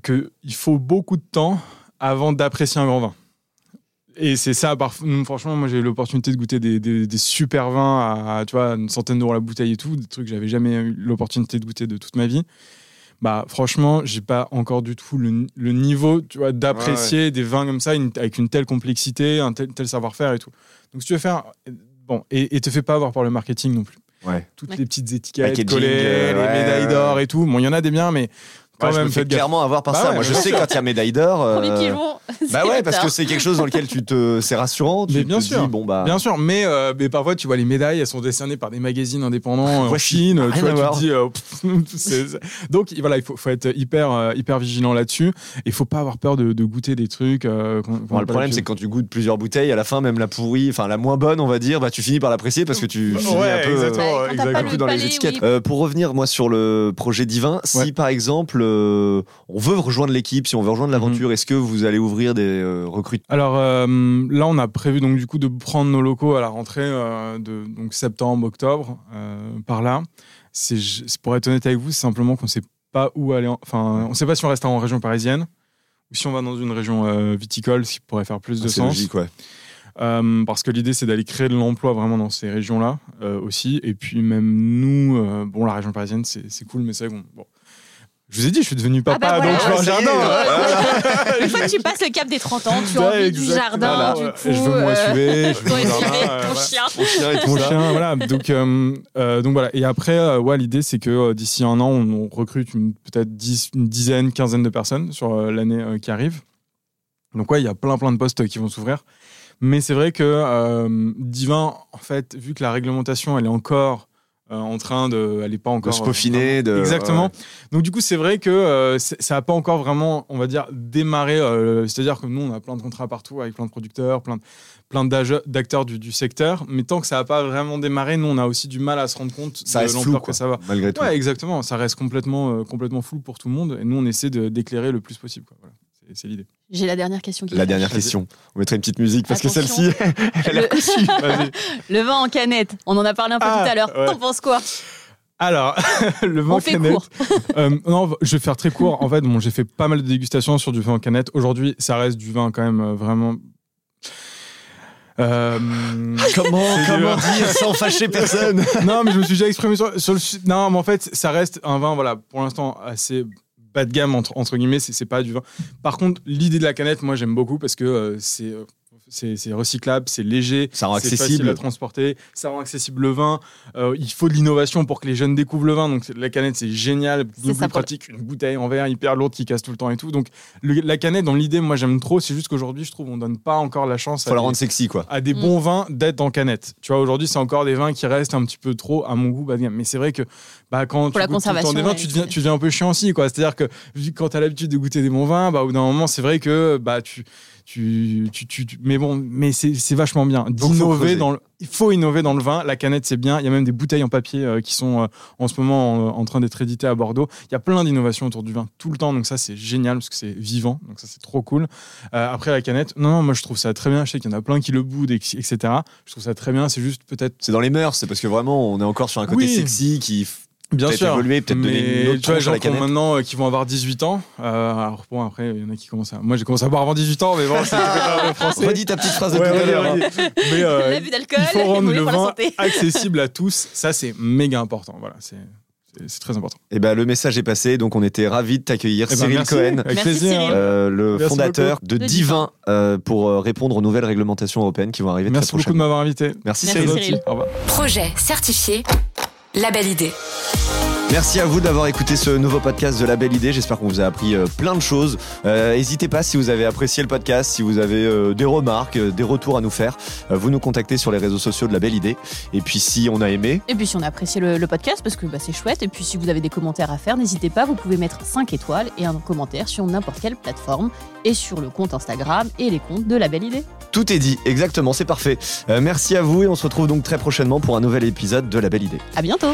[SPEAKER 4] que il faut beaucoup de temps avant d'apprécier un grand vin. Et c'est ça, mm, franchement, moi j'ai eu l'opportunité de goûter des, des- des super vins à, à, tu vois, une centaine d'euros la bouteille et tout, des trucs que j'avais jamais eu l'opportunité de goûter de toute ma vie. Bah, franchement, j'ai pas encore du tout le, le niveau, tu vois, d'apprécier des vins comme ça, une- avec une telle complexité, un tel, tel savoir-faire et tout. Donc, si tu veux faire, bon, et, et te fais pas avoir par le marketing non plus.
[SPEAKER 2] Ouais.
[SPEAKER 4] Toutes
[SPEAKER 3] Ouais.
[SPEAKER 4] les petites étiquettes
[SPEAKER 2] Packaging,
[SPEAKER 4] collées,
[SPEAKER 2] euh,
[SPEAKER 4] les
[SPEAKER 2] ouais,
[SPEAKER 4] médailles d'or et tout. Bon, il y en a des biens, mais quand
[SPEAKER 2] Ouais, je
[SPEAKER 4] même,
[SPEAKER 2] me fais
[SPEAKER 4] gaffe.
[SPEAKER 2] clairement avoir par
[SPEAKER 4] Bah
[SPEAKER 2] ça.
[SPEAKER 4] ouais,
[SPEAKER 2] Moi, je sais
[SPEAKER 4] sûr.
[SPEAKER 2] quand il y a médaille d'or. euh. Bah ouais, parce que c'est quelque chose dans lequel tu te, c'est rassurant. Tu
[SPEAKER 4] Mais
[SPEAKER 2] te
[SPEAKER 4] bien
[SPEAKER 2] dis,
[SPEAKER 4] sûr.
[SPEAKER 2] bon bah.
[SPEAKER 4] Bien sûr, mais, euh, mais parfois tu vois les médailles, elles sont décernées par des magazines indépendants euh, en
[SPEAKER 2] Voici,
[SPEAKER 4] Chine. Tu vois, tu te dis, euh, pff, donc voilà, il faut, faut être hyper euh, hyper vigilant là-dessus. Il faut pas avoir peur de, de goûter des trucs. euh,
[SPEAKER 2] le problème, c'est que quand tu goûtes plusieurs bouteilles, à la fin, même la pourrie, enfin la moins bonne, on va dire, bah, tu finis par l'apprécier parce que tu finis
[SPEAKER 4] Ouais,
[SPEAKER 2] un peu dans les
[SPEAKER 3] palais,
[SPEAKER 2] étiquettes. pour revenir, moi, sur le projet divin, si par exemple, euh, on veut rejoindre l'équipe, si on veut rejoindre
[SPEAKER 4] Mhm.
[SPEAKER 2] l'aventure, est-ce que vous allez ouvrir des euh, recrutements?
[SPEAKER 4] Alors euh, là, on a prévu donc du coup de prendre nos locaux à la rentrée euh, de donc septembre, octobre, euh, par là. C'est pour être honnête avec vous, c'est simplement qu'on sait pas où aller. en- Enfin, on sait pas si on reste en région parisienne ou si on va dans une région viticole, ce qui pourrait faire plus de
[SPEAKER 2] Ah,
[SPEAKER 4] sens.
[SPEAKER 2] logique, ouais.
[SPEAKER 4] Euh, parce que l'idée, c'est d'aller créer de l'emploi vraiment dans ces régions-là euh, aussi. Et puis même nous, euh, bon, la région parisienne, c'est cool, mais c'est bon. Je vous ai dit, je suis devenu papa,
[SPEAKER 3] bah voilà,
[SPEAKER 4] donc je veux un jardin.
[SPEAKER 3] Une fois que tu passes le cap des 30 ans, tu as
[SPEAKER 4] Ouais,
[SPEAKER 3] envie du jardin,
[SPEAKER 4] Voilà,
[SPEAKER 3] du
[SPEAKER 4] ouais.
[SPEAKER 3] coup.
[SPEAKER 4] Je veux mon
[SPEAKER 3] euh,
[SPEAKER 4] SUV, je veux
[SPEAKER 3] ton
[SPEAKER 4] voilà.
[SPEAKER 3] chien.
[SPEAKER 2] Mon chien et tout
[SPEAKER 4] Mon
[SPEAKER 2] ça.
[SPEAKER 4] chien, voilà. Donc, euh, euh, donc voilà. Et après, euh, ouais, l'idée, c'est que d'ici un an, on, on recrute peut-être dix- une dizaine, quinzaine de personnes sur l'année qui arrive. Donc, ouais, il y a plein, plein de postes qui vont s'ouvrir. Mais c'est vrai que Divin, en fait, vu que la réglementation, elle est encore euh, en train de. Elle n'est pas encore.
[SPEAKER 2] se peaufiner,
[SPEAKER 4] euh,
[SPEAKER 2] de-
[SPEAKER 4] Exactement. Donc, du coup, c'est vrai que euh, ça n'a pas encore vraiment, on va dire, démarré. euh, C'est-à-dire que nous, on a plein de contrats partout avec plein de producteurs, plein de plein d'acteurs du, du secteur, mais tant que ça n'a pas vraiment démarré, nous on a aussi du mal à se rendre compte
[SPEAKER 2] Ça
[SPEAKER 4] de l'ampleur que ça va.
[SPEAKER 2] malgré tout.
[SPEAKER 4] Ouais, exactement. Ça reste complètement, complètement flou pour tout le monde, et nous on essaie de- d'éclairer le plus possible. quoi. Voilà. C'est- C'est l'idée.
[SPEAKER 3] J'ai la dernière question qui
[SPEAKER 2] La dernière question. On mettrait une petite musique parce
[SPEAKER 3] Attention.
[SPEAKER 2] que celle-ci, elle a
[SPEAKER 3] Le- vin en canette, on en a parlé un peu
[SPEAKER 4] Ah,
[SPEAKER 3] tout à l'heure.
[SPEAKER 4] ouais.
[SPEAKER 3] T'en penses quoi?
[SPEAKER 4] Alors, le vin
[SPEAKER 3] fait
[SPEAKER 4] canette.
[SPEAKER 3] court.
[SPEAKER 4] Euh, non, je vais faire très court. En fait, bon, j'ai fait pas mal de dégustations sur du vin en canette. Aujourd'hui, ça reste du vin quand même euh, vraiment. Euh,
[SPEAKER 2] Comment, comment dire sans fâcher personne?
[SPEAKER 4] Non, mais je me suis déjà exprimé sur, sur le. Non, mais en fait, ça reste un vin, voilà, pour l'instant, assez bas de gamme, entre, entre guillemets, c'est pas du vin. Par contre, l'idée de la canette, moi, j'aime beaucoup parce que euh, c'est. C'est recyclable, c'est léger,
[SPEAKER 2] Ça rend
[SPEAKER 4] c'est
[SPEAKER 2] accessible.
[SPEAKER 4] facile à transporter, ça rend accessible le vin. Euh, il faut de l'innovation pour que les jeunes découvrent le vin. Donc la canette, c'est génial, double pratique, une bouteille en verre hyper lourde qui casse tout le temps et tout. Donc le- la canette, dans l'idée, moi j'aime trop. C'est juste qu'aujourd'hui, je trouve, on donne pas encore la chance
[SPEAKER 2] Faut
[SPEAKER 4] à
[SPEAKER 2] la
[SPEAKER 4] des-
[SPEAKER 2] rendre sexy, quoi.
[SPEAKER 4] à des
[SPEAKER 3] Mm.
[SPEAKER 4] bons vins d'être en canette. Tu vois, aujourd'hui, c'est encore des vins qui restent un petit peu trop, à mon goût, bas de gamme. Mais c'est vrai que bah, quand tu
[SPEAKER 3] la
[SPEAKER 4] goûtes tout le temps
[SPEAKER 3] conservation,
[SPEAKER 4] des vins,
[SPEAKER 3] ouais,
[SPEAKER 4] tu, deviens,
[SPEAKER 3] c'est-
[SPEAKER 4] tu deviens un peu chiant aussi. quoi. C'est-à-dire que vu que quand tu as l'habitude de goûter des bons vins, bah, au bout d'un moment, c'est vrai que bah, tu. Tu, tu, tu, tu- mais bon, mais c'est vachement bien d'innover dans le, il faut innover dans le vin. La canette, c'est bien. Il y a même des bouteilles en papier euh, qui sont euh, en ce moment en, en train d'être éditées à Bordeaux. Il y a plein d'innovations autour du vin tout le temps. Donc ça, c'est génial parce que c'est vivant. Donc ça, c'est trop cool. Euh, après la canette, non, non, moi je trouve ça très bien. Je sais qu'il y en a plein qui le boudent, et- etc. Je trouve ça très bien. C'est juste peut-être
[SPEAKER 2] C'est dans les mœurs, c'est parce que vraiment, on est encore sur un côté
[SPEAKER 4] Oui.
[SPEAKER 2] sexy qui.
[SPEAKER 4] Bien
[SPEAKER 2] Peut-être
[SPEAKER 4] sûr
[SPEAKER 2] évoluer, peut-être donner
[SPEAKER 4] mais
[SPEAKER 2] une autre
[SPEAKER 4] tu vois, gens qui ont maintenant euh, qui vont avoir 18 ans. euh, alors bon, après il y en a qui commencent à. Moi j'ai commencé à boire avant 18 ans, mais bon, c'est pas français.
[SPEAKER 2] Redis ta petite phrase de
[SPEAKER 4] Ouais,
[SPEAKER 2] tout à l'heure. hein.
[SPEAKER 4] Mais euh,
[SPEAKER 3] L'abus d'alcool,
[SPEAKER 4] il faut rendre le vin
[SPEAKER 3] santé.
[SPEAKER 4] accessible à tous. Ça c'est méga important. Voilà, c'est c'est- très important.
[SPEAKER 2] Et ben le message est passé, donc on était ravis de t'accueillir,
[SPEAKER 4] Eh ben,
[SPEAKER 2] Cyril
[SPEAKER 4] merci.
[SPEAKER 2] Cohen.
[SPEAKER 4] Avec
[SPEAKER 3] Merci,
[SPEAKER 4] plaisir.
[SPEAKER 3] Cyril.
[SPEAKER 2] euh, le
[SPEAKER 4] Merci
[SPEAKER 2] fondateur de
[SPEAKER 3] De
[SPEAKER 2] Divin euh, pour euh, répondre aux nouvelles réglementations européennes qui vont arriver
[SPEAKER 4] Merci
[SPEAKER 2] très
[SPEAKER 4] beaucoup de m'avoir invité.
[SPEAKER 2] Merci,
[SPEAKER 3] Merci,
[SPEAKER 2] Cyril.
[SPEAKER 3] Cyril.
[SPEAKER 4] Au revoir.
[SPEAKER 1] Projet certifié. La belle idée.
[SPEAKER 2] Merci à vous d'avoir écouté ce nouveau podcast de La Belle Idée. J'espère qu'on vous a appris euh, plein de choses. Euh, N'hésitez pas si vous avez apprécié le podcast, si vous avez euh, des remarques, euh, des retours à nous faire, vous nous contactez sur les réseaux sociaux de La Belle Idée. Et puis si on a aimé,
[SPEAKER 3] Et puis si on a apprécié le, le podcast, parce que bah, c'est chouette, et puis si vous avez des commentaires à faire, n'hésitez pas, vous pouvez mettre 5 étoiles et un commentaire sur n'importe quelle plateforme, et sur le compte Instagram et les comptes de La Belle Idée.
[SPEAKER 2] tout est dit. Exactement, c'est parfait. Merci à vous et on se retrouve donc très prochainement pour un nouvel épisode de La Belle Idée.
[SPEAKER 3] À bientôt